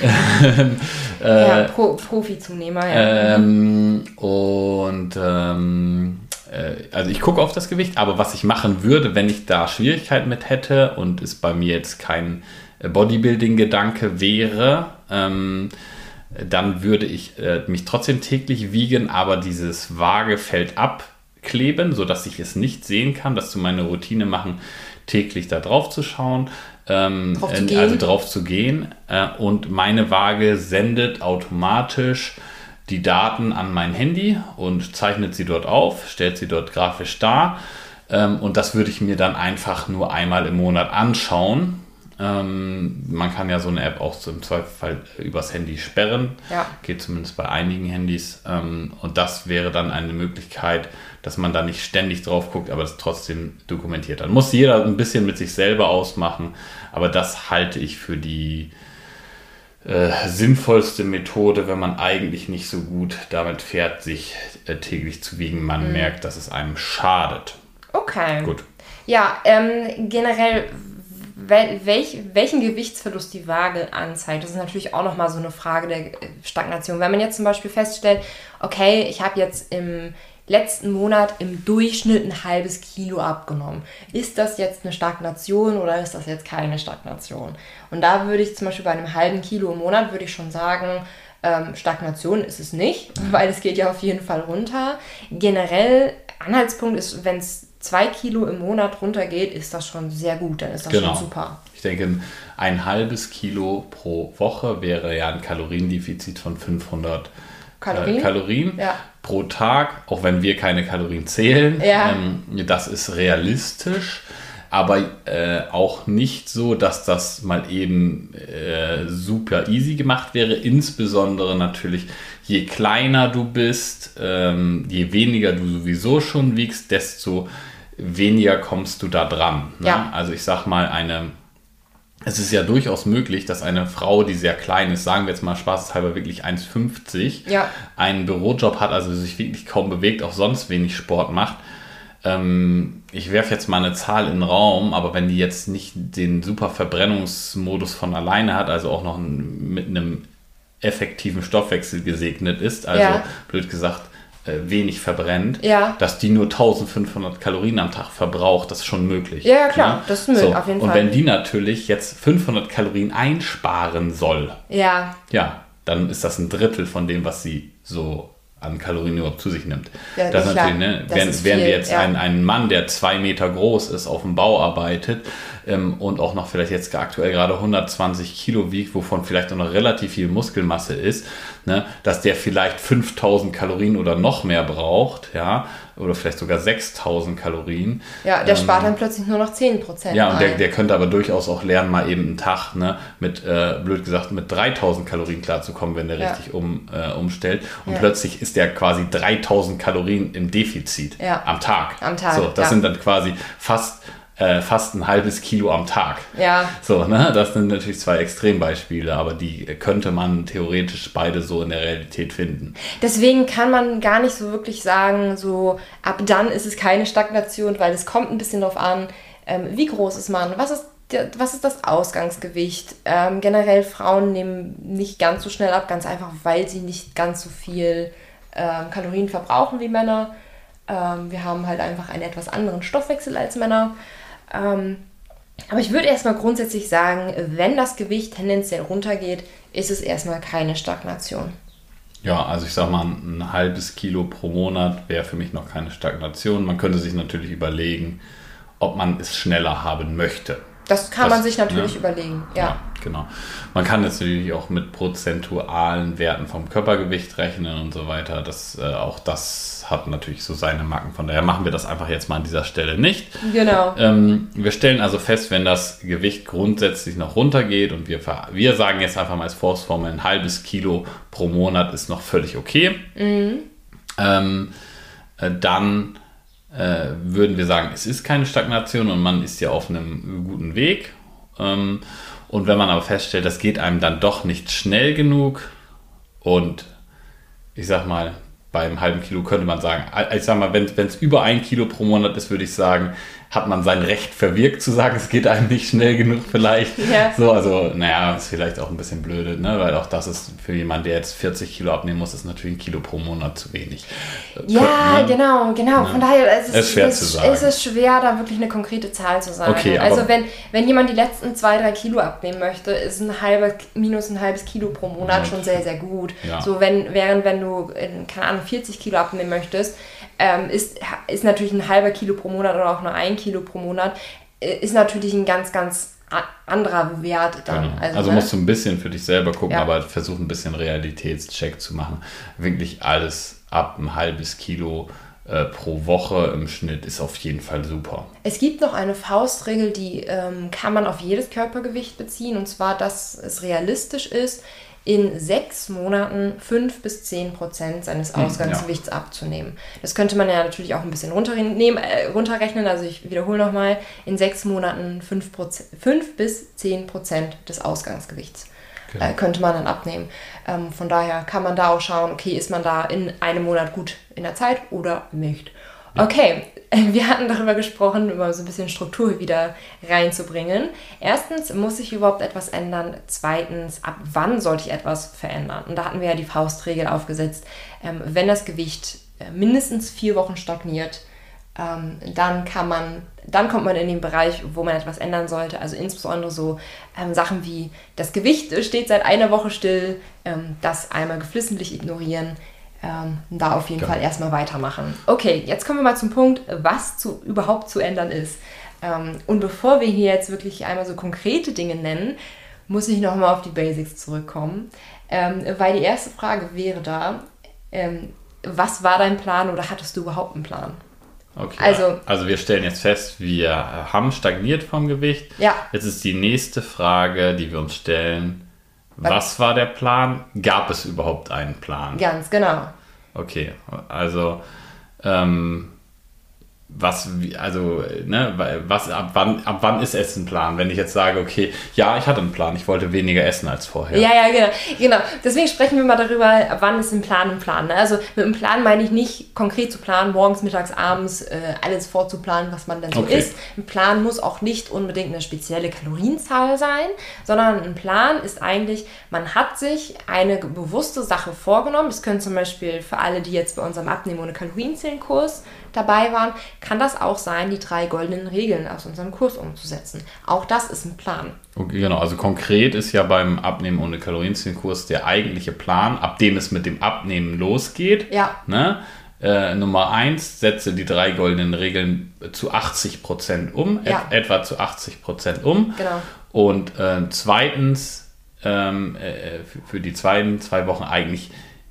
äh, ja, Pro, Profizunehmer, ja. Ähm, und ähm, äh, also ich gucke auf das Gewicht, aber was ich machen würde, wenn ich da Schwierigkeiten mit hätte und es bei mir jetzt kein Bodybuilding-Gedanke wäre, ähm, dann würde ich äh, mich trotzdem täglich wiegen, aber dieses Waagefeld abkleben, sodass ich es nicht sehen kann, das zu meiner Routine machen, täglich da drauf zu schauen, ähm, drauf zu also drauf zu gehen. Äh, und meine Waage sendet automatisch die Daten an mein Handy und zeichnet sie dort auf, stellt sie dort grafisch dar. Ähm, und das würde ich mir dann einfach nur einmal im Monat anschauen ähm, man kann ja so eine App auch so im Zweifelsfall übers Handy sperren. Ja. Geht zumindest bei einigen Handys. Ähm, und das wäre dann eine Möglichkeit, dass man da nicht ständig drauf guckt, aber das trotzdem dokumentiert. Dann muss jeder ein bisschen mit sich selber ausmachen. Aber das halte ich für die äh, sinnvollste Methode, wenn man eigentlich nicht so gut damit fährt, sich äh, täglich zu wiegen. Man mhm. merkt, dass es einem schadet. Okay. Gut. Ja, ähm, generell welch, welchen Gewichtsverlust die Waage anzeigt. Das ist natürlich auch nochmal so eine Frage der Stagnation. Wenn man jetzt zum Beispiel feststellt, okay, ich habe jetzt im letzten Monat im Durchschnitt ein halbes Kilo abgenommen. Ist das jetzt eine Stagnation oder ist das jetzt keine Stagnation? Und da würde ich zum Beispiel bei einem halben Kilo im Monat würde ich schon sagen, ähm, Stagnation ist es nicht, weil es geht ja auf jeden Fall runter. Generell Anhaltspunkt ist, wenn es zwei Kilo im Monat runtergeht, ist das schon sehr gut. Dann ist das genau. schon super. Ich denke, ein halbes Kilo pro Woche wäre ja ein Kaloriendefizit von 500 Kalorien, äh, Kalorien ja. pro Tag, auch wenn wir keine Kalorien zählen. Ja. Ähm, das ist realistisch aber äh, auch nicht so, dass das mal eben äh, super easy gemacht wäre. Insbesondere natürlich, je kleiner du bist, ähm, je weniger du sowieso schon wiegst, desto weniger kommst du da dran. Ne? Ja. Also ich sag mal, eine, es ist ja durchaus möglich, dass eine Frau, die sehr klein ist, sagen wir jetzt mal spaßeshalber wirklich 1,50, ja. einen Bürojob hat, also sich wirklich kaum bewegt, auch sonst wenig Sport macht. Ähm, ich werfe jetzt mal eine Zahl in den Raum, aber wenn die jetzt nicht den super Verbrennungsmodus von alleine hat, also auch noch mit einem effektiven Stoffwechsel gesegnet ist, also ja. blöd gesagt, wenig verbrennt, ja. dass die nur 1500 Kalorien am Tag verbraucht, das ist schon möglich. Ja, ja klar, ne? das ist möglich, so. auf jeden Und Fall. wenn die natürlich jetzt 500 Kalorien einsparen soll, ja. ja, dann ist das ein Drittel von dem, was sie so an Kalorien überhaupt zu sich nimmt. Ja, das klar. natürlich, ne? Das während, während viel, jetzt ja. ein, ein Mann, der zwei Meter groß ist, auf dem Bau arbeitet ähm, und auch noch vielleicht jetzt aktuell gerade 120 Kilo wiegt, wovon vielleicht auch noch relativ viel Muskelmasse ist, ne? dass der vielleicht 5000 Kalorien oder noch mehr braucht, ja, oder vielleicht sogar 6000 Kalorien. Ja, der spart dann plötzlich nur noch 10% Ähm, Ja, und der, der könnte aber durchaus auch lernen, mal eben einen Tag, ne, mit, äh, blöd gesagt, mit 3000 Kalorien klarzukommen, wenn der Ja. richtig um, äh, umstellt. Und Ja. plötzlich ist der quasi 3000 Kalorien im Defizit Ja. am Tag. Am Tag, So, das sind dann quasi fast, äh, fast ein halbes Kilo am Tag. Ja, So, ne, das sind natürlich zwei Extrembeispiele, aber die könnte man theoretisch beide so in der Realität finden. deswegen kann man gar nicht so wirklich sagen, so ab dann ist es keine Stagnation, weil es kommt ein bisschen darauf an, ähm, wie groß ist man, was ist, was ist das Ausgangsgewicht. Ähm, generell Frauen nehmen nicht ganz so schnell ab, ganz einfach, weil sie nicht ganz so viel ähm, Kalorien verbrauchen wie Männer. Ähm, wir haben halt einfach einen etwas anderen Stoffwechsel als Männer. Ähm, aber ich würde erstmal grundsätzlich sagen, wenn das Gewicht tendenziell runtergeht, ist es erstmal keine Stagnation. Ja, also ich sag mal, ein halbes Kilo pro Monat wäre für mich noch keine Stagnation. Man könnte sich natürlich überlegen, ob man es schneller haben möchte. Das kann Das- man sich natürlich ja. überlegen. Ja. genau. Man kann jetzt natürlich auch mit prozentualen Werten vom Körpergewicht rechnen und so weiter. Das, äh, auch das hat natürlich so seine Macken. Von daher machen wir das einfach jetzt mal an dieser Stelle nicht. Genau. Ähm, wir stellen also fest, wenn das Gewicht grundsätzlich noch runtergeht und wir, wir sagen jetzt einfach mal als Forstformel, ein halbes Kilo pro Monat ist noch völlig okay, ähm, äh, dann äh, würden wir sagen, es ist keine Stagnation und man ist ja auf einem guten Weg. Ähm, und wenn man aber feststellt, das geht einem dann doch nicht schnell genug und ich sag mal, beim halben Kilo könnte man sagen, ich sag mal, wenn es über ein Kilo pro Monat ist, würde ich sagen, hat man sein Recht verwirkt zu sagen, es geht einem nicht schnell genug vielleicht. Ja. So, also, naja, ist vielleicht auch ein bisschen blöde, ne? weil auch das ist für jemanden, der jetzt 40 Kilo abnehmen muss, ist natürlich ein Kilo pro Monat zu wenig. Ja, Ne? genau, genau. Von daher es ist Ist schwer es, zu sagen. es ist schwer, da wirklich eine konkrete Zahl zu sagen. Okay, also wenn, wenn jemand die letzten zwei, drei Kilo abnehmen möchte, ist ein halber, minus ein halbes Kilo pro Monat Ja. schon sehr, sehr gut. Ja. So wenn, während wenn du, in, keine Ahnung, 40 Kilo abnehmen möchtest, ähm, ist, ist natürlich ein halber Kilo pro Monat oder auch nur ein Kilo pro Monat, äh, ist natürlich ein ganz, ganz anderer Wert dann. Genau. Also, Also, ne? musst du ein bisschen für dich selber gucken, Ja. aber versuch ein bisschen Realitätscheck zu machen. Wirklich alles ab ein halbes Kilo äh, pro Woche im Schnitt ist auf jeden Fall super. Es gibt noch eine Faustregel, die ähm, kann man auf jedes Körpergewicht beziehen, und zwar, dass es realistisch ist, in sechs Monaten 5 bis 10 Prozent seines Ausgangsgewichts abzunehmen. Das könnte man ja natürlich auch ein bisschen runternehmen, äh, runterrechnen. Also ich wiederhole nochmal, in sechs Monaten 5, 5 bis 10 Prozent des Ausgangsgewichts Genau. äh, könnte man dann abnehmen. Ähm, von daher kann man da auch schauen, okay, ist man da in einem Monat gut in der Zeit oder nicht. Okay, wir hatten darüber gesprochen, über so ein bisschen Struktur wieder reinzubringen. Erstens, muss sich überhaupt etwas ändern? Zweitens, ab wann sollte ich etwas verändern? Und da hatten wir ja die Faustregel aufgesetzt. Ähm, wenn das Gewicht äh, mindestens vier Wochen stagniert, ähm, dann kann man, dann kommt man in den Bereich, wo man etwas ändern sollte. Also insbesondere so ähm, Sachen wie das Gewicht steht seit einer Woche still, ähm, das einmal geflissentlich ignorieren, ähm, da auf jeden Genau. Fall erstmal weitermachen. Okay, jetzt kommen wir mal zum Punkt, was zu, überhaupt zu ändern ist. Ähm, und bevor wir hier jetzt wirklich einmal so konkrete Dinge nennen, muss ich nochmal auf die Basics zurückkommen. Ähm, weil die erste Frage wäre da, was war dein Plan oder hattest du überhaupt einen Plan? Okay. Also- also wir stellen jetzt fest, wir haben stagniert vom Gewicht. Ja. Jetzt ist die nächste Frage, die wir uns stellen. Was war der Plan? Gab es überhaupt einen Plan? Ganz genau. Okay, also ähm, was, also, ne, was, ab wann, ab wann ist es ein Plan? Wenn ich jetzt sage, okay, ja, ich hatte einen Plan, ich wollte weniger essen als vorher. Ja, ja, genau. genau. Deswegen sprechen wir mal darüber, ab wann ist ein Plan ein Plan. Ne? Also mit einem Plan meine ich nicht konkret zu planen, morgens, mittags, abends äh, alles vorzuplanen, was man denn so Okay. isst. Ein Plan muss auch nicht unbedingt eine spezielle Kalorienzahl sein, sondern ein Plan ist eigentlich, man hat sich eine bewusste Sache vorgenommen. Das können zum Beispiel für alle, die jetzt bei unserem Abnehmen ohne Kalorienzählen-Kurs dabei waren, kann das auch sein, die drei goldenen Regeln aus unserem Kurs umzusetzen. Auch das ist ein Plan. Okay, genau, also konkret ist ja beim Abnehmen ohne Kalorienzählenkurs der eigentliche Plan, ab dem es mit dem Abnehmen losgeht. Ja. Ne? Äh, Nummer eins, setze die drei goldenen Regeln zu 80 Prozent um, Ja. et etwa zu 80 Prozent um. Genau. Und äh, zweitens, ähm, äh, für, für die zweiten zwei Wochen eigentlich,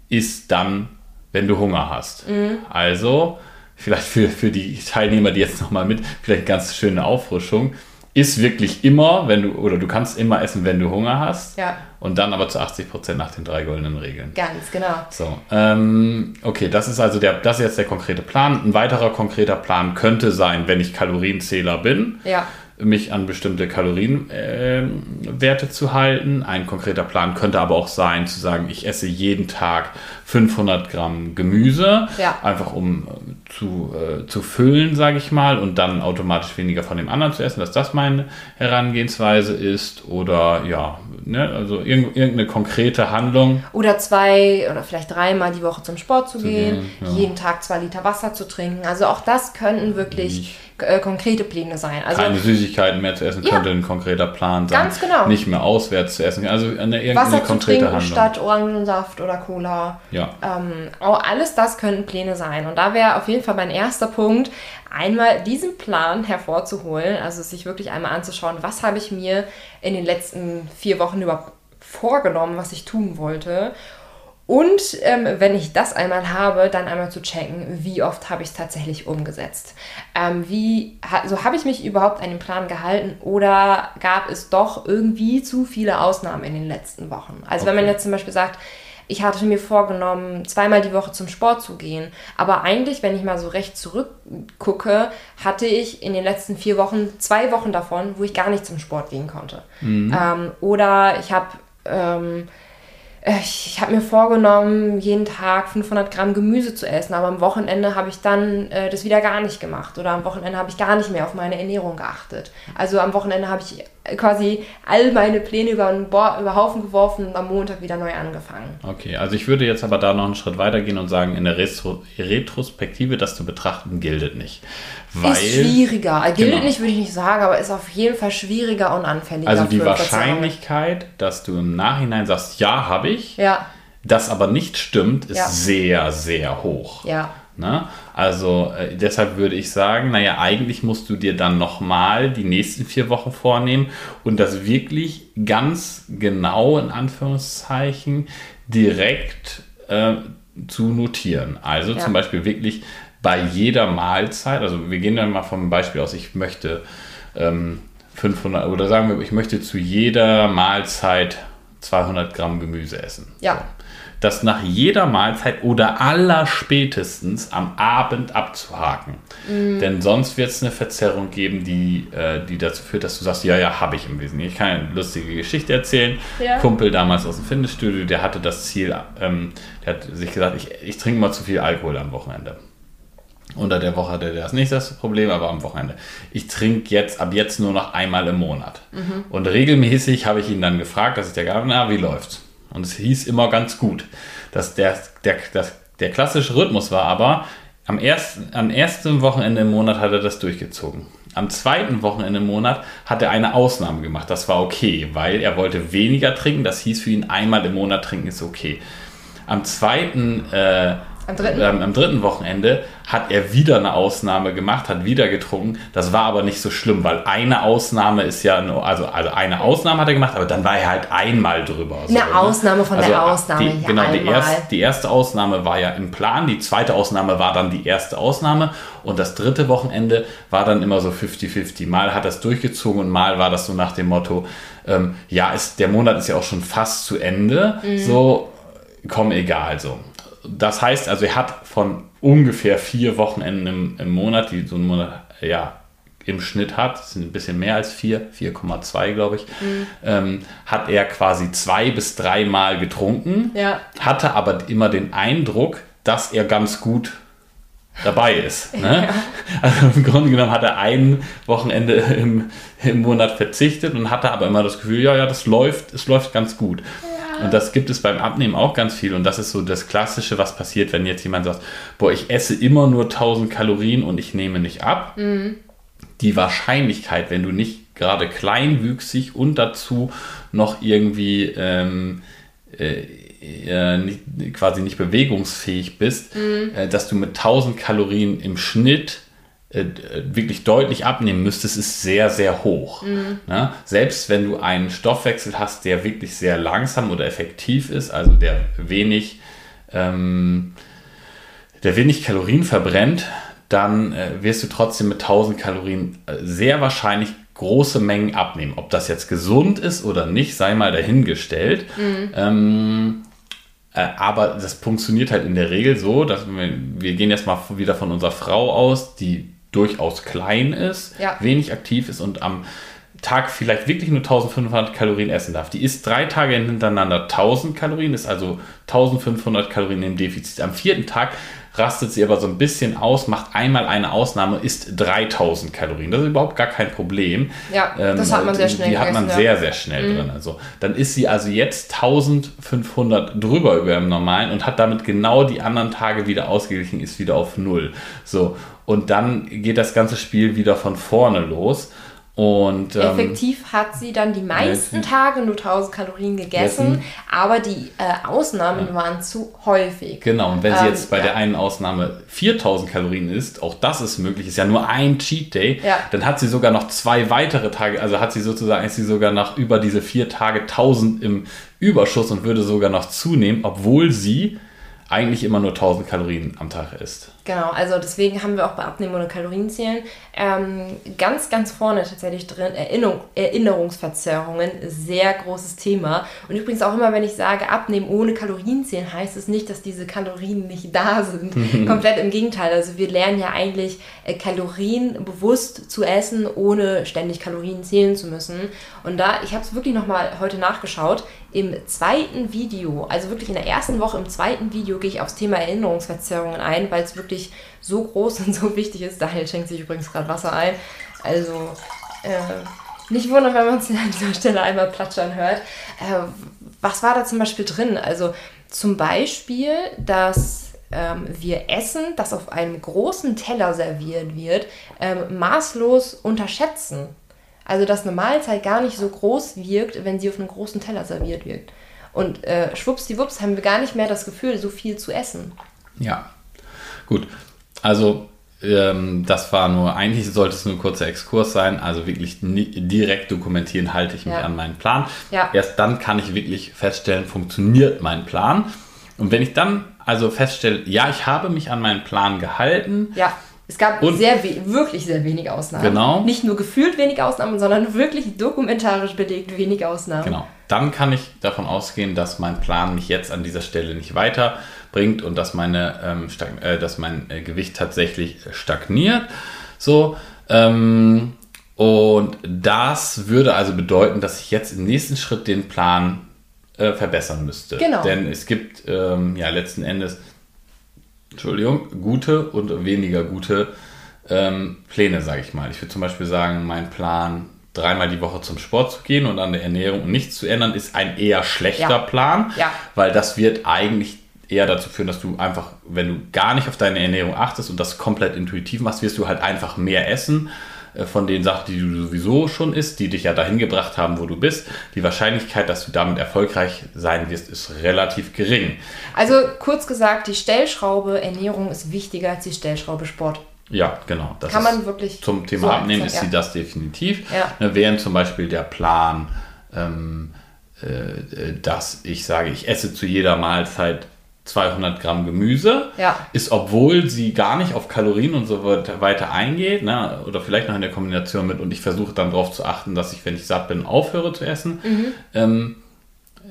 ist dann, wenn du Hunger hast. Mhm. Also, vielleicht für, für die Teilnehmer, die jetzt nochmal mit, vielleicht eine ganz schöne Auffrischung, ist wirklich immer, wenn du, oder du kannst immer essen, wenn du Hunger hast. Ja. Und dann aber zu 80 Prozent nach den drei goldenen Regeln. Ganz genau. So, ähm, okay, das ist also der, das ist jetzt der konkrete Plan. Ein weiterer konkreter Plan könnte sein, wenn ich Kalorienzähler bin, Ja. mich an bestimmte Kalorienwerte zu halten. Ein konkreter Plan könnte aber auch sein, zu sagen, ich esse jeden Tag 500 Gramm Gemüse, Ja. einfach um äh, zu, äh, zu füllen, sage ich mal, und dann automatisch weniger von dem anderen zu essen, dass das meine Herangehensweise ist. Oder ja, ne, also irgend, irgendeine konkrete Handlung. Oder zwei oder vielleicht dreimal die Woche zum Sport zu, gehen, gehen, ja. jeden Tag zwei Liter Wasser zu trinken. Also auch das könnten wirklich äh, konkrete Pläne sein. Also keine Süßigkeiten mehr zu essen, Ja. könnte ein konkreter Plan sein. Ganz genau. Nicht mehr auswärts zu essen. Also eine, irgendeine Wasser zu konkrete trinken Handlung. statt Orangensaft oder Cola. ja. Ähm, auch alles das könnten Pläne sein. Und da wäre auf jeden Fall mein erster Punkt, einmal diesen Plan hervorzuholen, also sich wirklich einmal anzuschauen, was habe ich mir in den letzten vier Wochen überhaupt vorgenommen, was ich tun wollte. Und ähm, wenn ich das einmal habe, dann einmal zu checken, wie oft habe ich es tatsächlich umgesetzt. Ähm, wie, ha, so habe ich mich überhaupt an den Plan gehalten oder gab es doch irgendwie zu viele Ausnahmen in den letzten Wochen? Also wenn man Okay. jetzt zum Beispiel sagt, ich hatte mir vorgenommen, zweimal die Woche zum Sport zu gehen. Aber eigentlich, wenn ich mal so recht zurückgucke, hatte ich in den letzten vier Wochen zwei Wochen davon, wo ich gar nicht zum Sport gehen konnte. Ähm, oder ich habe ähm, äh, ich, habe mir vorgenommen, jeden Tag 500 Gramm Gemüse zu essen, aber am Wochenende habe ich dann äh, das wieder gar nicht gemacht oder am Wochenende habe ich gar nicht mehr auf meine Ernährung geachtet. Also am Wochenende habe ich quasi all meine Pläne über den, Bo über Haufen geworfen und am Montag wieder neu angefangen. Okay, also ich würde jetzt aber da noch einen Schritt weiter gehen und sagen, in der Retro Retrospektive das zu betrachten, gilt nicht. Weil, ist schwieriger. Gilt Genau. nicht, würde ich nicht sagen, aber ist auf jeden Fall schwieriger und anfälliger. also die. Wahrscheinlichkeit, dass du im Nachhinein sagst, ja, habe ich, Ja, das aber nicht stimmt, ist Ja. sehr, sehr hoch. ja. Ne? Also äh, deshalb würde ich sagen, naja, eigentlich musst du dir dann nochmal die nächsten vier Wochen vornehmen und das wirklich ganz genau in Anführungszeichen direkt äh, zu notieren. Also Ja. zum Beispiel wirklich bei jeder Mahlzeit, also wir gehen dann mal vom Beispiel aus, ich möchte ähm, 500 oder sagen wir, ich möchte zu jeder Mahlzeit 200 Gramm Gemüse essen Ja. Das nach jeder Mahlzeit oder allerspätestens am Abend abzuhaken. Mhm. Denn sonst wird es eine Verzerrung geben, die, äh, die dazu führt, dass du sagst, ja, ja, habe ich im Wesentlichen. Ich kann eine lustige Geschichte erzählen. Ja. Kumpel damals aus dem Fitnessstudio, der hatte das Ziel, ähm, der hat sich gesagt, ich, ich trinke mal zu viel Alkohol am Wochenende. Unter der Woche hatte der das nicht das Problem, aber am Wochenende. Ich trinke jetzt ab jetzt nur noch einmal im Monat. Und regelmäßig habe ich ihn dann gefragt, dass ich der gab, na, wie läuft's? Und es hieß immer ganz gut. Dass der, der, das, der klassische Rhythmus war aber, am ersten, am ersten Wochenende im Monat hat er das durchgezogen. Am zweiten Wochenende im Monat hat er eine Ausnahme gemacht. Das war okay, weil er wollte weniger trinken. Das hieß für ihn, einmal im Monat trinken ist okay. Am zweiten äh, Am dritten? ähm, am dritten Wochenende hat er wieder eine Ausnahme gemacht, hat wieder getrunken. Das war aber nicht so schlimm, weil eine Ausnahme ist ja, nur- also, also eine Ausnahme hat er gemacht, aber dann war er halt einmal drüber. so, Eine Ausnahme von der Ausnahme, Die, ja, genau, die, erst, die erste Ausnahme war ja im Plan, die zweite Ausnahme war dann die erste Ausnahme und das dritte Wochenende war dann immer so 50-50. Mal hat er es durchgezogen und mal war das so nach dem Motto, ähm, ja, ist, der Monat ist ja auch schon fast zu Ende, Mhm. so komm, egal so. Das heißt also, er hat von ungefähr vier Wochenenden im, im Monat, die so ein Monat ja im Schnitt hat, das sind ein bisschen mehr als vier, 4,2 glaube ich, ähm, hat er quasi zwei bis dreimal getrunken, Ja. hatte aber immer den Eindruck, dass er ganz gut dabei ist. Ne? Also im Grunde genommen hat er ein Wochenende im, im Monat verzichtet und hatte aber immer das Gefühl, ja, ja, das läuft, es läuft ganz gut. Und das gibt es beim Abnehmen auch ganz viel. Und das ist so das Klassische, was passiert, wenn jetzt jemand sagt, boah, ich esse immer nur 1000 Kalorien und ich nehme nicht ab. Mhm. Die Wahrscheinlichkeit, wenn du nicht gerade kleinwüchsig und dazu noch irgendwie ähm, äh, äh, quasi nicht bewegungsfähig bist, mhm. äh, dass du mit 1000 Kalorien im Schnitt äh, wirklich deutlich abnehmen müsstest, ist sehr, sehr hoch. Mhm. Ne? Selbst wenn du einen Stoffwechsel hast, der wirklich sehr langsam oder effektiv ist, also der wenig, ähm, der wenig Kalorien verbrennt, dann äh, wirst du trotzdem mit 1000 Kalorien äh, sehr wahrscheinlich große Mengen abnehmen. Ob das jetzt gesund ist oder nicht, sei mal dahingestellt. Mhm. Ähm, äh, aber das funktioniert halt in der Regel so, dass wir, wir gehen jetzt mal wieder von unserer Frau aus, die durchaus klein ist, ja. wenig aktiv ist und am Tag vielleicht wirklich nur 1500 Kalorien essen darf. Die isst drei Tage hintereinander 1000 Kalorien, ist also 1500 Kalorien im Defizit. Am vierten Tag rastet sie aber so ein bisschen aus, macht einmal eine Ausnahme, isst 3000 Kalorien. Das ist überhaupt gar kein Problem. Ja, das hat man sehr schnell Die hat man ja. sehr, sehr schnell mhm. drin. Also, dann ist sie also jetzt 1500 drüber über dem Normalen und hat damit genau die anderen Tage wieder ausgeglichen, ist wieder auf Null. So, und dann geht das ganze Spiel wieder von vorne los. Und, ähm, Effektiv hat sie dann die meisten ja, Tage nur 1000 Kalorien gegessen, gegessen. aber die äh, Ausnahmen ja. waren zu häufig. Genau, und wenn sie jetzt ähm, bei ja. der einen Ausnahme 4000 Kalorien isst, auch das ist möglich, ist ja nur ein Cheat Day, dann hat sie sogar noch zwei weitere Tage, also hat sie sozusagen, ist sie sogar nach über diese vier Tage 1000 im Überschuss und würde sogar noch zunehmen, obwohl sie eigentlich immer nur 1000 Kalorien am Tag isst. Genau, also deswegen haben wir auch bei Abnehmen ohne Kalorienzählen ähm, ganz, ganz vorne tatsächlich drin Erinnerung, Erinnerungsverzerrungen, sehr großes Thema. Und übrigens auch immer, wenn ich sage Abnehmen ohne Kalorienzählen, heißt es nicht, dass diese Kalorien nicht da sind. Komplett im Gegenteil. Also wir lernen ja eigentlich äh, Kalorien bewusst zu essen, ohne ständig Kalorien zählen zu müssen. Und da, ich habe es wirklich nochmal heute nachgeschaut, im zweiten Video, also wirklich in der ersten Woche im zweiten Video, gehe ich aufs Thema Erinnerungsverzerrungen ein, weil es wirklich so groß und so wichtig ist. Daniel schenkt sich übrigens gerade Wasser ein. Also äh, nicht wundern, wenn man es an dieser Stelle einmal platschern hört. Äh, was war da zum Beispiel drin? Also zum Beispiel, dass ähm, wir Essen, das auf einem großen Teller serviert wird, ähm, maßlos unterschätzen. Also dass eine Mahlzeit gar nicht so groß wirkt, wenn sie auf einem großen Teller serviert wird. Und äh, schwuppsdiwupps haben wir gar nicht mehr das Gefühl, so viel zu essen. Ja, Gut, also ähm, das war nur, eigentlich sollte es nur ein kurzer Exkurs sein, also wirklich direkt dokumentieren, halte ich mich ja. an meinen Plan. Ja. Erst dann kann ich wirklich feststellen, funktioniert mein Plan. Und wenn ich dann also feststelle, ja, ich habe mich an meinen Plan gehalten. Ja. Es gab und sehr wirklich sehr wenig Ausnahmen. Genau. Nicht nur gefühlt wenig Ausnahmen, sondern wirklich dokumentarisch belegt wenig Ausnahmen. Genau. Dann kann ich davon ausgehen, dass mein Plan mich jetzt an dieser Stelle nicht weiter bringt und dass, meine, ähm, äh, dass mein äh, Gewicht tatsächlich stagniert. So, ähm, und das würde also bedeuten, dass ich jetzt im nächsten Schritt den Plan äh, verbessern müsste. Genau. Denn es gibt ähm, ja letzten Endes, Entschuldigung, gute und weniger gute ähm, Pläne, sage ich mal. Ich würde zum Beispiel sagen, mein Plan dreimal die Woche zum Sport zu gehen und an der Ernährung nichts zu ändern, ist ein eher schlechter ja. Plan, ja. weil das wird eigentlich eher dazu führen, dass du einfach, wenn du gar nicht auf deine Ernährung achtest und das komplett intuitiv machst, wirst du halt einfach mehr essen von den Sachen, die du sowieso schon isst, die dich ja dahin gebracht haben, wo du bist. Die Wahrscheinlichkeit, dass du damit erfolgreich sein wirst, ist relativ gering. Also kurz gesagt, die Stellschraube Ernährung ist wichtiger als die Stellschraube Sport. Ja, genau. Das Kann man wirklich. Zum Thema so Abnehmen ist ja. sie das definitiv. Ja. Ne, während zum Beispiel der Plan, ähm, äh, dass ich sage, ich esse zu jeder Mahlzeit 200 Gramm Gemüse, ja. ist, obwohl sie gar nicht auf Kalorien und so weiter eingeht, ne, oder vielleicht noch in der Kombination mit, und ich versuche dann darauf zu achten, dass ich, wenn ich satt bin, aufhöre zu essen, mhm. ähm,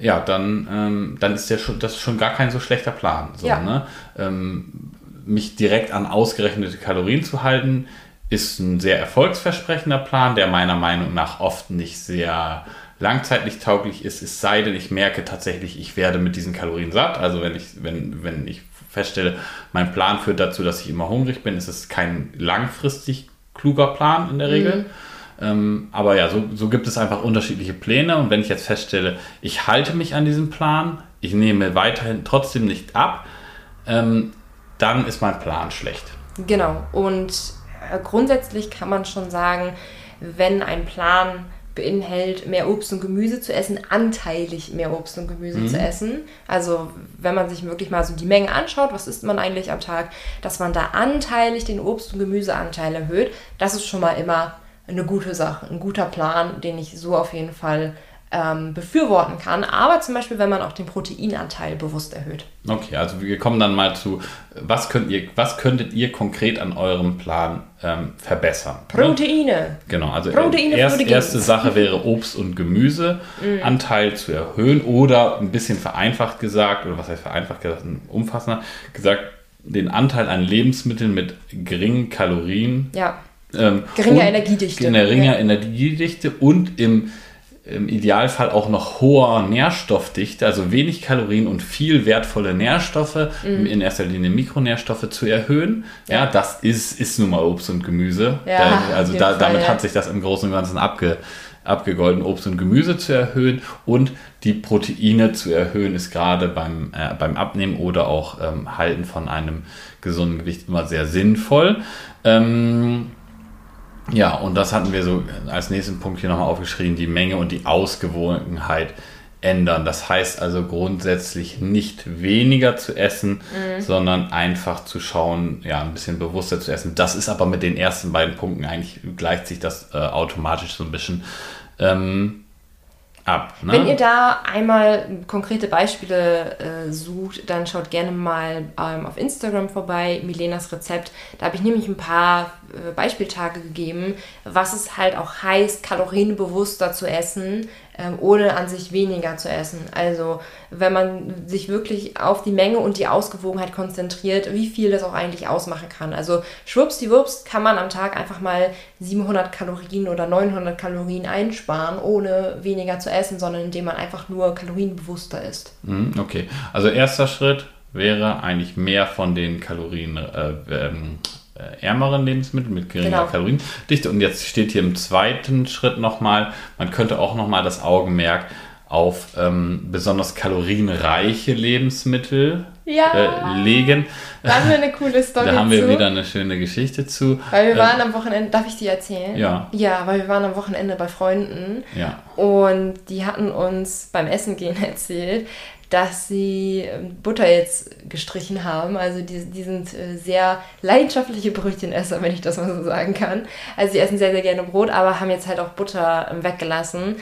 ja, dann, ähm, dann ist der schon, das schon gar kein so schlechter Plan. So, ja. ne? Ähm, mich direkt an ausgerechnete Kalorien zu halten, ist ein sehr erfolgsversprechender Plan, der meiner Meinung nach oft nicht sehr langzeitlich tauglich ist, es sei denn, ich merke tatsächlich, ich werde mit diesen Kalorien satt. Also wenn ich, wenn, wenn ich feststelle, mein Plan führt dazu, dass ich immer hungrig bin, ist es kein langfristig kluger Plan in der Regel. Mhm. Ähm, aber ja, so, so gibt es einfach unterschiedliche Pläne. Und wenn ich jetzt feststelle, ich halte mich an diesem Plan, ich nehme weiterhin trotzdem nicht ab, ähm, dann ist mein Plan schlecht. Genau. Und äh, grundsätzlich kann man schon sagen, wenn ein Plan beinhaltet, mehr Obst und Gemüse zu essen, anteilig mehr Obst und Gemüse mhm. zu essen. Also wenn man sich wirklich mal so die Menge anschaut, was isst man eigentlich am Tag, dass man da anteilig den Obst- und Gemüseanteil erhöht, das ist schon mal immer eine gute Sache, ein guter Plan, den ich so auf jeden Fall ähm, befürworten kann. Aber zum Beispiel, wenn man auch den Proteinanteil bewusst erhöht. Okay, also wir kommen dann mal zu, was, könnt ihr, was könntet ihr konkret an eurem Plan ähm, verbessern? Proteine. Ne? Genau, also Proteine erst, erste Sache wäre Obst- und Gemüseanteil mm. zu erhöhen oder ein bisschen vereinfacht gesagt, oder was heißt vereinfacht gesagt, umfassender gesagt, den Anteil an Lebensmitteln mit geringen Kalorien. Ja. Ähm, geringer Energiedichte. Geringer ja. Energiedichte und im im Idealfall auch noch hoher Nährstoffdichte, also wenig Kalorien und viel wertvolle Nährstoffe, mhm. in erster Linie Mikronährstoffe zu erhöhen. Ja, ja das ist, ist nun mal Obst und Gemüse. Ja, da, also da, Fall, damit ja. hat sich das im Großen und Ganzen abge, abgegolten, Obst und Gemüse zu erhöhen und die Proteine zu erhöhen, ist gerade beim, äh, beim Abnehmen oder auch ähm, Halten von einem gesunden Gewicht immer sehr sinnvoll. Ähm, ja, und das hatten wir so als nächsten Punkt hier nochmal aufgeschrieben, die Menge und die Ausgewogenheit ändern. Das heißt also grundsätzlich nicht weniger zu essen, mhm. sondern einfach zu schauen, ja, ein bisschen bewusster zu essen. Das ist aber mit den ersten beiden Punkten eigentlich gleicht sich das äh, automatisch so ein bisschen. Ähm, ab. Ne? Wenn ihr da einmal konkrete Beispiele äh, sucht, dann schaut gerne mal ähm, auf Instagram vorbei, Milenas Rezept. Da habe ich nämlich ein paar äh, Beispieltage gegeben, was es halt auch heißt, kalorienbewusster zu essen, ähm, ohne an sich weniger zu essen. Also wenn man sich wirklich auf die Menge und die Ausgewogenheit konzentriert, wie viel das auch eigentlich ausmachen kann. Also schwuppsdiwupps kann man am Tag einfach mal 700 Kalorien oder 900 Kalorien einsparen, ohne weniger zu essen, sondern indem man einfach nur kalorienbewusster ist. Mhm, okay, also erster Schritt wäre eigentlich mehr von den Kalorien äh, ähm, äh, ärmeren Lebensmitteln mit geringer genau. Kaloriendichte. Und jetzt steht hier im zweiten Schritt nochmal, man könnte auch nochmal das Augenmerk auf ähm, besonders kalorienreiche Lebensmittel ja. äh, legen. Da haben wir eine coole Story Da haben wir zu. wieder eine schöne Geschichte zu. Weil wir waren ähm, am Wochenende, darf ich die erzählen? Ja. Ja, weil wir waren am Wochenende bei Freunden. Ja. Und die hatten uns beim Essen gehen erzählt, dass sie ähm, Butter jetzt gestrichen haben. Also die, die sind äh, sehr leidenschaftliche Brötchenesser, wenn ich das mal so sagen kann. Also sie essen sehr, sehr gerne Brot, aber haben jetzt halt auch Butter ähm, weggelassen.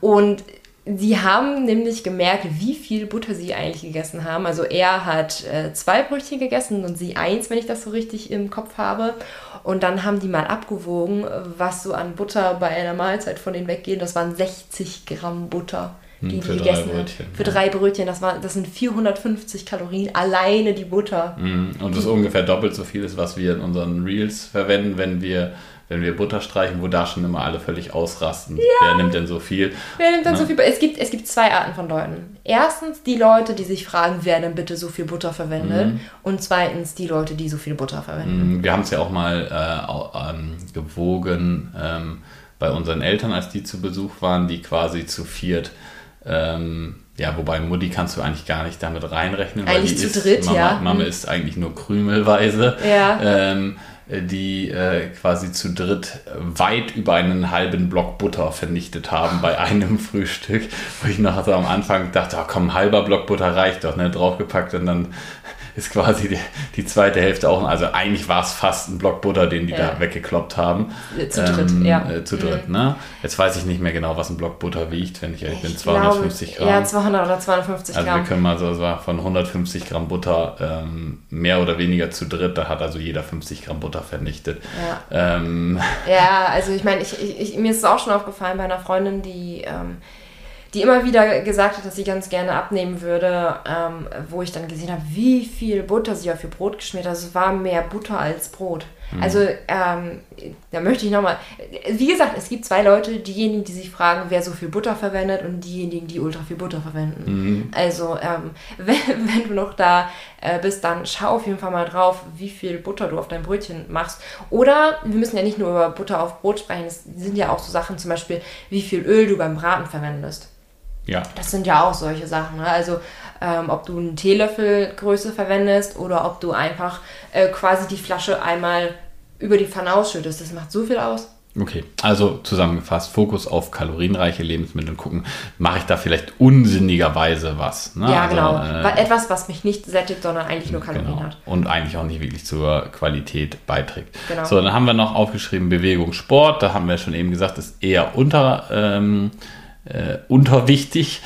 Und Sie haben nämlich gemerkt, wie viel Butter sie eigentlich gegessen haben. Also er hat äh, zwei Brötchen gegessen und sie eins, wenn ich das so richtig im Kopf habe. Und dann haben die mal abgewogen, was so an Butter bei einer Mahlzeit von denen weggeht. Das waren 60 Gramm Butter. Hm, die, die gegessen haben. Für ja. drei Brötchen, das, war, das sind 450 Kalorien, alleine die Butter. Hm, und das ist ungefähr doppelt so viel, ist, was wir in unseren Reels verwenden, wenn wir wenn wir Butter streichen, wo da schon immer alle völlig ausrasten. Ja. Wer nimmt denn so viel? Wer nimmt denn ne? so viel? Es gibt, es gibt zwei Arten von Leuten. Erstens die Leute, die sich fragen, wer denn bitte so viel Butter verwendet. Mhm. Und zweitens die Leute, die so viel Butter verwenden. Mhm. Wir haben es ja auch mal äh, ähm, gewogen ähm, bei unseren Eltern, als die zu Besuch waren, die quasi zu viert ähm, ja, wobei Mutti kannst du eigentlich gar nicht damit reinrechnen. Eigentlich weil die zu ist, dritt, Mama, ja. Mama mhm. ist eigentlich nur krümelweise. Ja. Ähm, die äh, quasi zu dritt weit über einen halben Block Butter vernichtet haben bei einem Frühstück, wo ich noch so am Anfang dachte, oh, komm, ein halber Block Butter reicht doch, ne, draufgepackt und dann ist quasi die, die zweite Hälfte auch, also eigentlich war es fast ein Block Butter, den die ja. da weggekloppt haben. Äh, zu dritt, ähm, ja. Äh, zu dritt, mhm. ne? Jetzt weiß ich nicht mehr genau, was ein Block Butter wiegt, wenn ich ehrlich bin, 250 glaube, Gramm. Ja, 200 oder 250 Gramm. Also wir können mal so, so von 150 Gramm Butter ähm, mehr oder weniger zu dritt, da hat also jeder 50 Gramm Butter vernichtet. Ja, ähm. ja also ich meine, ich, ich, mir ist es auch schon aufgefallen bei einer Freundin, die ähm, die immer wieder gesagt hat, dass sie ganz gerne abnehmen würde, ähm, wo ich dann gesehen habe, wie viel Butter sie auf ihr Brot geschmiert hat. Also es war mehr Butter als Brot. Also ähm, da möchte ich nochmal, wie gesagt, es gibt zwei Leute, diejenigen, die sich fragen, wer so viel Butter verwendet und diejenigen, die ultra viel Butter verwenden. Mhm. Also ähm, wenn, wenn du noch da äh, bist, dann schau auf jeden Fall mal drauf, wie viel Butter du auf dein Brötchen machst. Oder wir müssen ja nicht nur über Butter auf Brot sprechen, es sind ja auch so Sachen, zum Beispiel, wie viel Öl du beim Braten verwendest. Ja. Das sind ja auch solche Sachen. Ne? Also ähm, ob du einen Teelöffelgröße verwendest oder ob du einfach äh, quasi die Flasche einmal über die Pfanne ausschüttest. Das macht so viel aus. Okay, also zusammengefasst, Fokus auf kalorienreiche Lebensmittel gucken. Mache ich da vielleicht unsinnigerweise was? Ne? Ja, also, genau. äh, Weil etwas, was mich nicht sättigt, sondern eigentlich nur Kalorien Genau. hat. Und eigentlich auch nicht wirklich zur Qualität beiträgt. Genau. So, dann haben wir noch aufgeschrieben Bewegung, Sport. Da haben wir schon eben gesagt, ist eher unter, ähm, äh, unterwichtig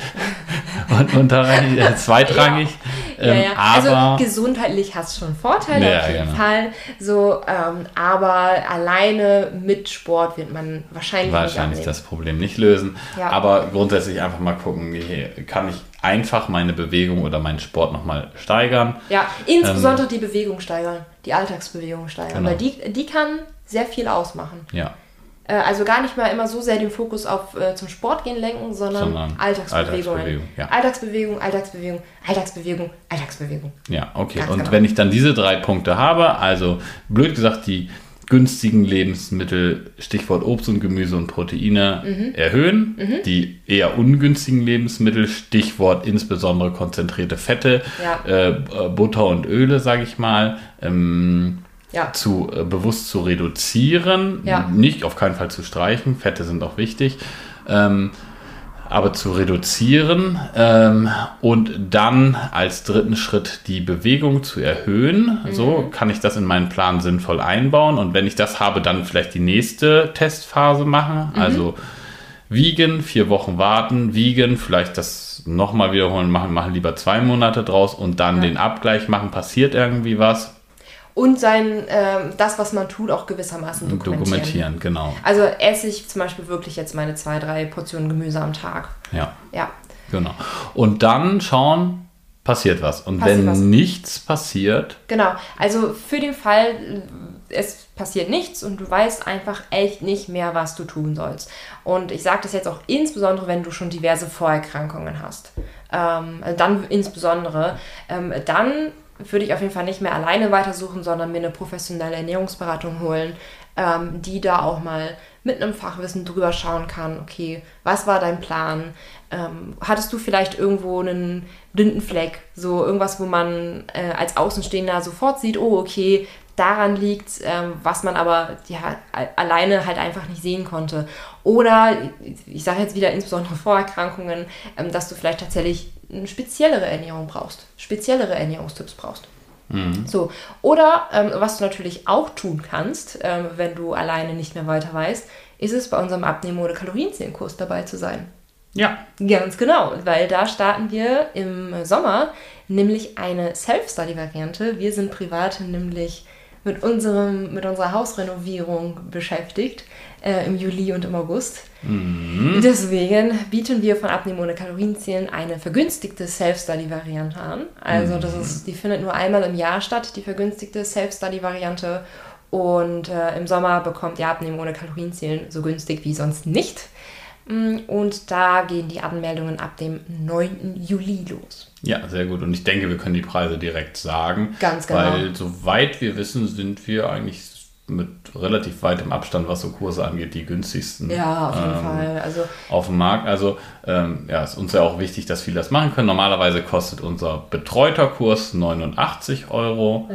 und unterrangig, äh, zweitrangig. Ja, Ähm, ja. Aber also gesundheitlich hast du schon Vorteile Ja, auf jeden genau. Fall. So, ähm, aber alleine mit Sport wird man wahrscheinlich, wahrscheinlich das Problem nicht lösen. Ja. Aber grundsätzlich einfach mal gucken, kann ich einfach meine Bewegung oder meinen Sport nochmal steigern. Ja, insbesondere die Bewegung steigern, die Alltagsbewegung steigern, Ähm, Genau. weil die, die kann sehr viel ausmachen. Ja, Äh, also gar nicht mal immer so sehr den Fokus auf äh, zum Sport gehen lenken, sondern, Sondern Alltagsbewegungen. Alltagsbewegung, ja. Alltagsbewegung, Alltagsbewegung, Alltagsbewegung, Alltagsbewegung. ja, okay. Ganz Und genau. wenn ich dann diese drei Punkte habe, also blöd gesagt, die günstigen Lebensmittel, Stichwort Obst und Gemüse und Proteine, Mhm. erhöhen. Die eher ungünstigen Lebensmittel, Stichwort insbesondere konzentrierte Fette, Ja. äh, Butter und Öle, sage ich mal, ähm, Ja, zu äh, bewusst zu reduzieren, Ja. nicht auf keinen Fall zu streichen, Fette sind auch wichtig, ähm, aber zu reduzieren ähm, und dann als dritten Schritt die Bewegung zu erhöhen. So kann ich das in meinen Plan sinnvoll einbauen und wenn ich das habe, dann vielleicht die nächste Testphase machen, also wiegen, vier Wochen warten, wiegen, vielleicht das nochmal wiederholen, machen, machen lieber zwei Monate draus und dann Ja. den Abgleich machen, passiert irgendwie was, und sein, ähm, das, was man tut, auch gewissermaßen dokumentieren. dokumentieren, genau. Also esse ich zum Beispiel wirklich jetzt meine zwei, drei Portionen Gemüse am Tag. Ja, Ja, genau. Und dann schauen, passiert was. Und Passiert wenn was. nichts passiert, genau. Also für den Fall, äh, es passiert nichts und du weißt einfach echt nicht mehr, was du tun sollst. Und ich sage das jetzt auch insbesondere, wenn du schon diverse Vorerkrankungen hast. Ähm, also dann insbesondere, ähm, dann würde ich auf jeden Fall nicht mehr alleine weitersuchen, sondern mir eine professionelle Ernährungsberatung holen, ähm, die da auch mal mit einem Fachwissen drüber schauen kann, okay, was war dein Plan? Ähm, hattest du vielleicht irgendwo einen blinden Fleck, so irgendwas, wo man äh, als Außenstehender sofort sieht, oh, okay, daran liegt, ähm, was man aber ja, alleine halt einfach nicht sehen konnte. Oder, ich sage jetzt wieder insbesondere Vorerkrankungen, ähm, dass du vielleicht tatsächlich eine speziellere Ernährung brauchst, speziellere Ernährungstipps brauchst. So. Oder ähm, was du natürlich auch tun kannst, ähm, wenn du alleine nicht mehr weiter weißt, ist es bei unserem Abnehmen- oder Kalorienzählenkurs dabei zu sein. ja, Ganz genau, weil da starten wir im Sommer nämlich eine Self-Study-Variante. Wir sind privat nämlich mit, unserem, mit unserer Hausrenovierung beschäftigt äh, im Juli und im August. Deswegen bieten wir von Abnehmen ohne Kalorienzählen eine vergünstigte Self-Study-Variante an. Also das ist, die findet nur einmal im Jahr statt, die vergünstigte Self-Study-Variante. Und äh, im Sommer bekommt ihr Abnehmen ohne Kalorienzählen so günstig wie sonst nicht. Mm, Und da gehen die Anmeldungen ab dem 9. Juli los. ja, sehr gut. Und ich denke, wir können die Preise direkt sagen. Ganz genau. Weil soweit wir wissen, sind wir eigentlich mit relativ weitem Abstand, was so Kurse angeht, die günstigsten. Ja, auf jeden ähm, Fall. Also auf dem Markt. Also ähm, ja, ist uns ja auch wichtig, dass viele das machen können. Normalerweise kostet unser betreuter Kurs 89 Euro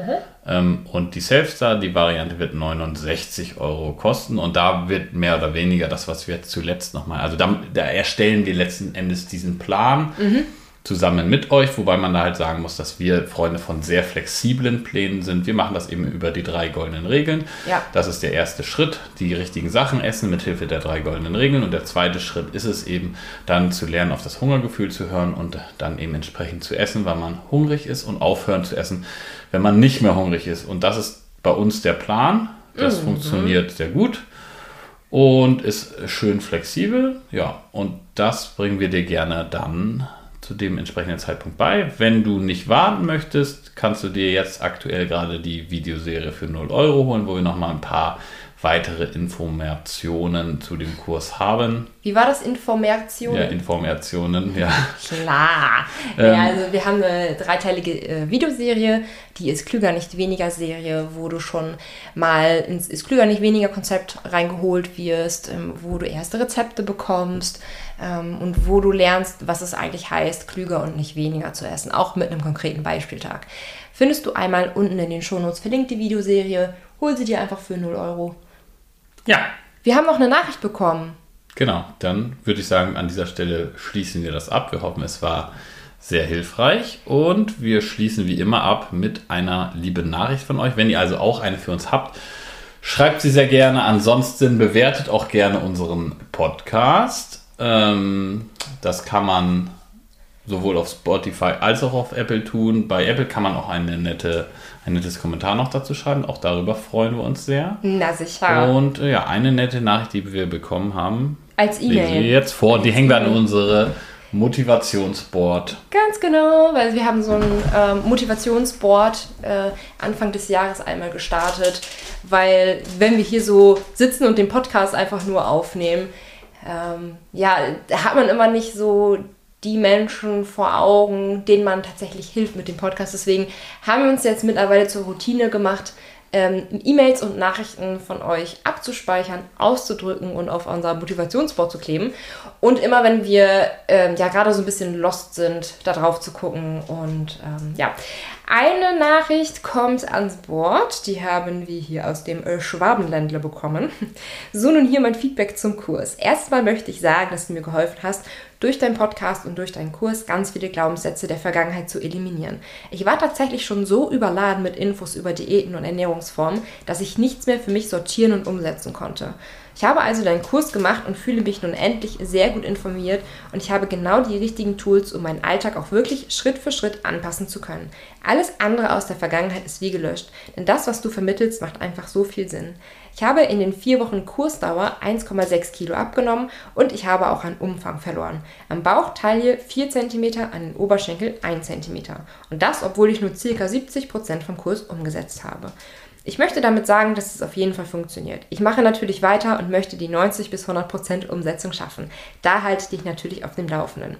ähm, und die Selfstar, die Variante wird 69 Euro kosten und da wird mehr oder weniger das, was wir zuletzt nochmal, also da, da erstellen wir letzten Endes diesen Plan. Zusammen mit euch, wobei man da halt sagen muss, dass wir Freunde von sehr flexiblen Plänen sind. Wir machen das eben über die drei goldenen Regeln. Ja. Das ist der erste Schritt, die richtigen Sachen essen mit Hilfe der drei goldenen Regeln. Und der zweite Schritt ist es eben, dann zu lernen, auf das Hungergefühl zu hören und dann eben entsprechend zu essen, weil man hungrig ist und aufhören zu essen, wenn man nicht mehr hungrig ist. Und das ist bei uns der Plan. Das funktioniert sehr gut und ist schön flexibel. Ja, und das bringen wir dir gerne dann zu dem entsprechenden Zeitpunkt bei. Wenn du nicht warten möchtest, kannst du dir jetzt aktuell gerade die Videoserie für 0 Euro holen, wo wir nochmal ein paar weitere Informationen zu dem Kurs haben. Wie war das? Informationen? Ja, Informationen, ja. Klar. Ähm. ja, also wir haben eine dreiteilige äh, Videoserie, die ist klüger, nicht weniger Serie, wo du schon mal ins ist klüger, nicht weniger Konzept reingeholt wirst, ähm, wo du erste Rezepte bekommst ähm, und wo du lernst, was es eigentlich heißt, klüger und nicht weniger zu essen, auch mit einem konkreten Beispieltag. Findest du einmal unten in den Shownotes verlinkt die Videoserie, hol sie dir einfach für 0 Euro. Ja, Wir haben noch eine Nachricht bekommen. genau. Dann würde ich sagen, an dieser Stelle schließen wir das ab. Wir hoffen, es war sehr hilfreich und wir schließen wie immer ab mit einer lieben Nachricht von euch. Wenn ihr also auch eine für uns habt, schreibt sie sehr gerne. Ansonsten bewertet auch gerne unseren Podcast. Ähm, das kann man sowohl auf Spotify als auch auf Apple tun. Bei Apple kann man auch eine nette, ein nettes Kommentar noch dazu schreiben. Auch darüber freuen wir uns sehr. Na sicher. Und äh, ja, eine nette Nachricht, die wir bekommen haben, Als wir E-Mail. jetzt vor. Die hängen wir an unsere Motivationsboard. Ganz genau, weil wir haben so ein ähm, Motivationsboard äh, Anfang des Jahres einmal gestartet, weil wenn wir hier so sitzen und den Podcast einfach nur aufnehmen, ähm, ja, da hat man immer nicht so die Menschen vor Augen, denen man tatsächlich hilft mit dem Podcast. Deswegen haben wir uns jetzt mittlerweile zur Routine gemacht, ähm, E-Mails und Nachrichten von euch abzuspeichern, auszudrücken und auf unser Motivationsboard zu kleben. Und immer wenn wir ähm, ja gerade so ein bisschen lost sind, da drauf zu gucken. Und ähm, ja, eine Nachricht kommt ans Board, die haben wir hier aus dem äh, Schwabenländle bekommen. So, nun hier mein Feedback zum Kurs. Erstmal möchte ich sagen, dass du mir geholfen hast, durch deinen Podcast und durch deinen Kurs ganz viele Glaubenssätze der Vergangenheit zu eliminieren. Ich war tatsächlich schon so überladen mit Infos über Diäten und Ernährungsformen, dass ich nichts mehr für mich sortieren und umsetzen konnte. Ich habe also deinen Kurs gemacht und fühle mich nun endlich sehr gut informiert und ich habe genau die richtigen Tools, um meinen Alltag auch wirklich Schritt für Schritt anpassen zu können. Alles andere aus der Vergangenheit ist wie gelöscht, denn das, was du vermittelst, macht einfach so viel Sinn. Ich habe in den vier Wochen Kursdauer 1,6 Kilo abgenommen und ich habe auch an Umfang verloren. Am Bauch Taille 4 cm, an den Oberschenkel 1 cm. Und das, obwohl ich nur ca. 70% vom Kurs umgesetzt habe. Ich möchte damit sagen, dass es auf jeden Fall funktioniert. Ich mache natürlich weiter und möchte die 90 bis 100% Umsetzung schaffen. Da halte ich dich natürlich auf dem Laufenden.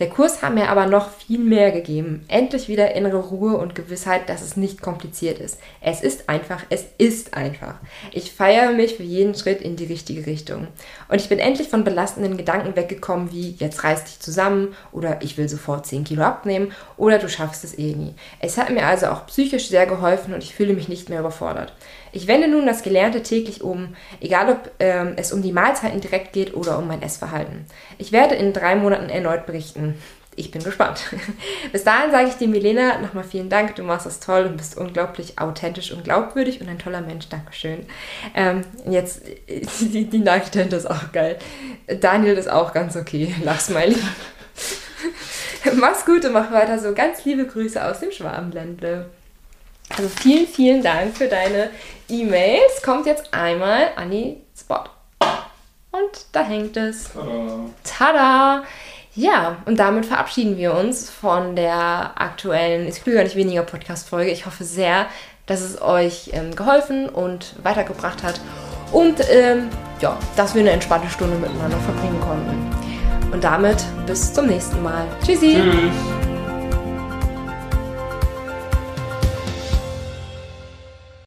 Der Kurs hat mir aber noch viel mehr gegeben. Endlich wieder innere Ruhe und Gewissheit, dass es nicht kompliziert ist. Es ist einfach, es ist einfach. Ich feiere mich für jeden Schritt in die richtige Richtung. Und ich bin endlich von belastenden Gedanken weggekommen wie jetzt reiß dich zusammen oder ich will sofort 10 Kilo abnehmen oder du schaffst es eh nie. Es hat mir also auch psychisch sehr geholfen und ich fühle mich nicht mehr überfordert. Ich wende nun das Gelernte täglich um, egal ob ähm, es um die Mahlzeiten direkt geht oder um mein Essverhalten. Ich werde in drei Monaten erneut berichten. Ich bin gespannt. Bis dahin sage ich dir, Milena, nochmal vielen Dank. Du machst das toll und bist unglaublich authentisch und glaubwürdig und ein toller Mensch. Dankeschön. Ähm, jetzt, die, die Nachricht ist auch geil. Daniel ist auch ganz okay. Lach Smiley. Mach's gut und mach weiter so. Ganz liebe Grüße aus dem Schwabenländle. Also vielen, vielen Dank für deine E-Mails. Kommt jetzt einmal an die Spot. Und da hängt es. Tada! Ja, und damit verabschieden wir uns von der aktuellen Ist klüger, nicht weniger Podcast-Folge. Ich hoffe sehr, dass es euch ähm, geholfen und weitergebracht hat. Und ähm, ja, dass wir eine entspannte Stunde miteinander verbringen konnten. Und damit bis zum nächsten Mal. Tschüssi! Tschüss.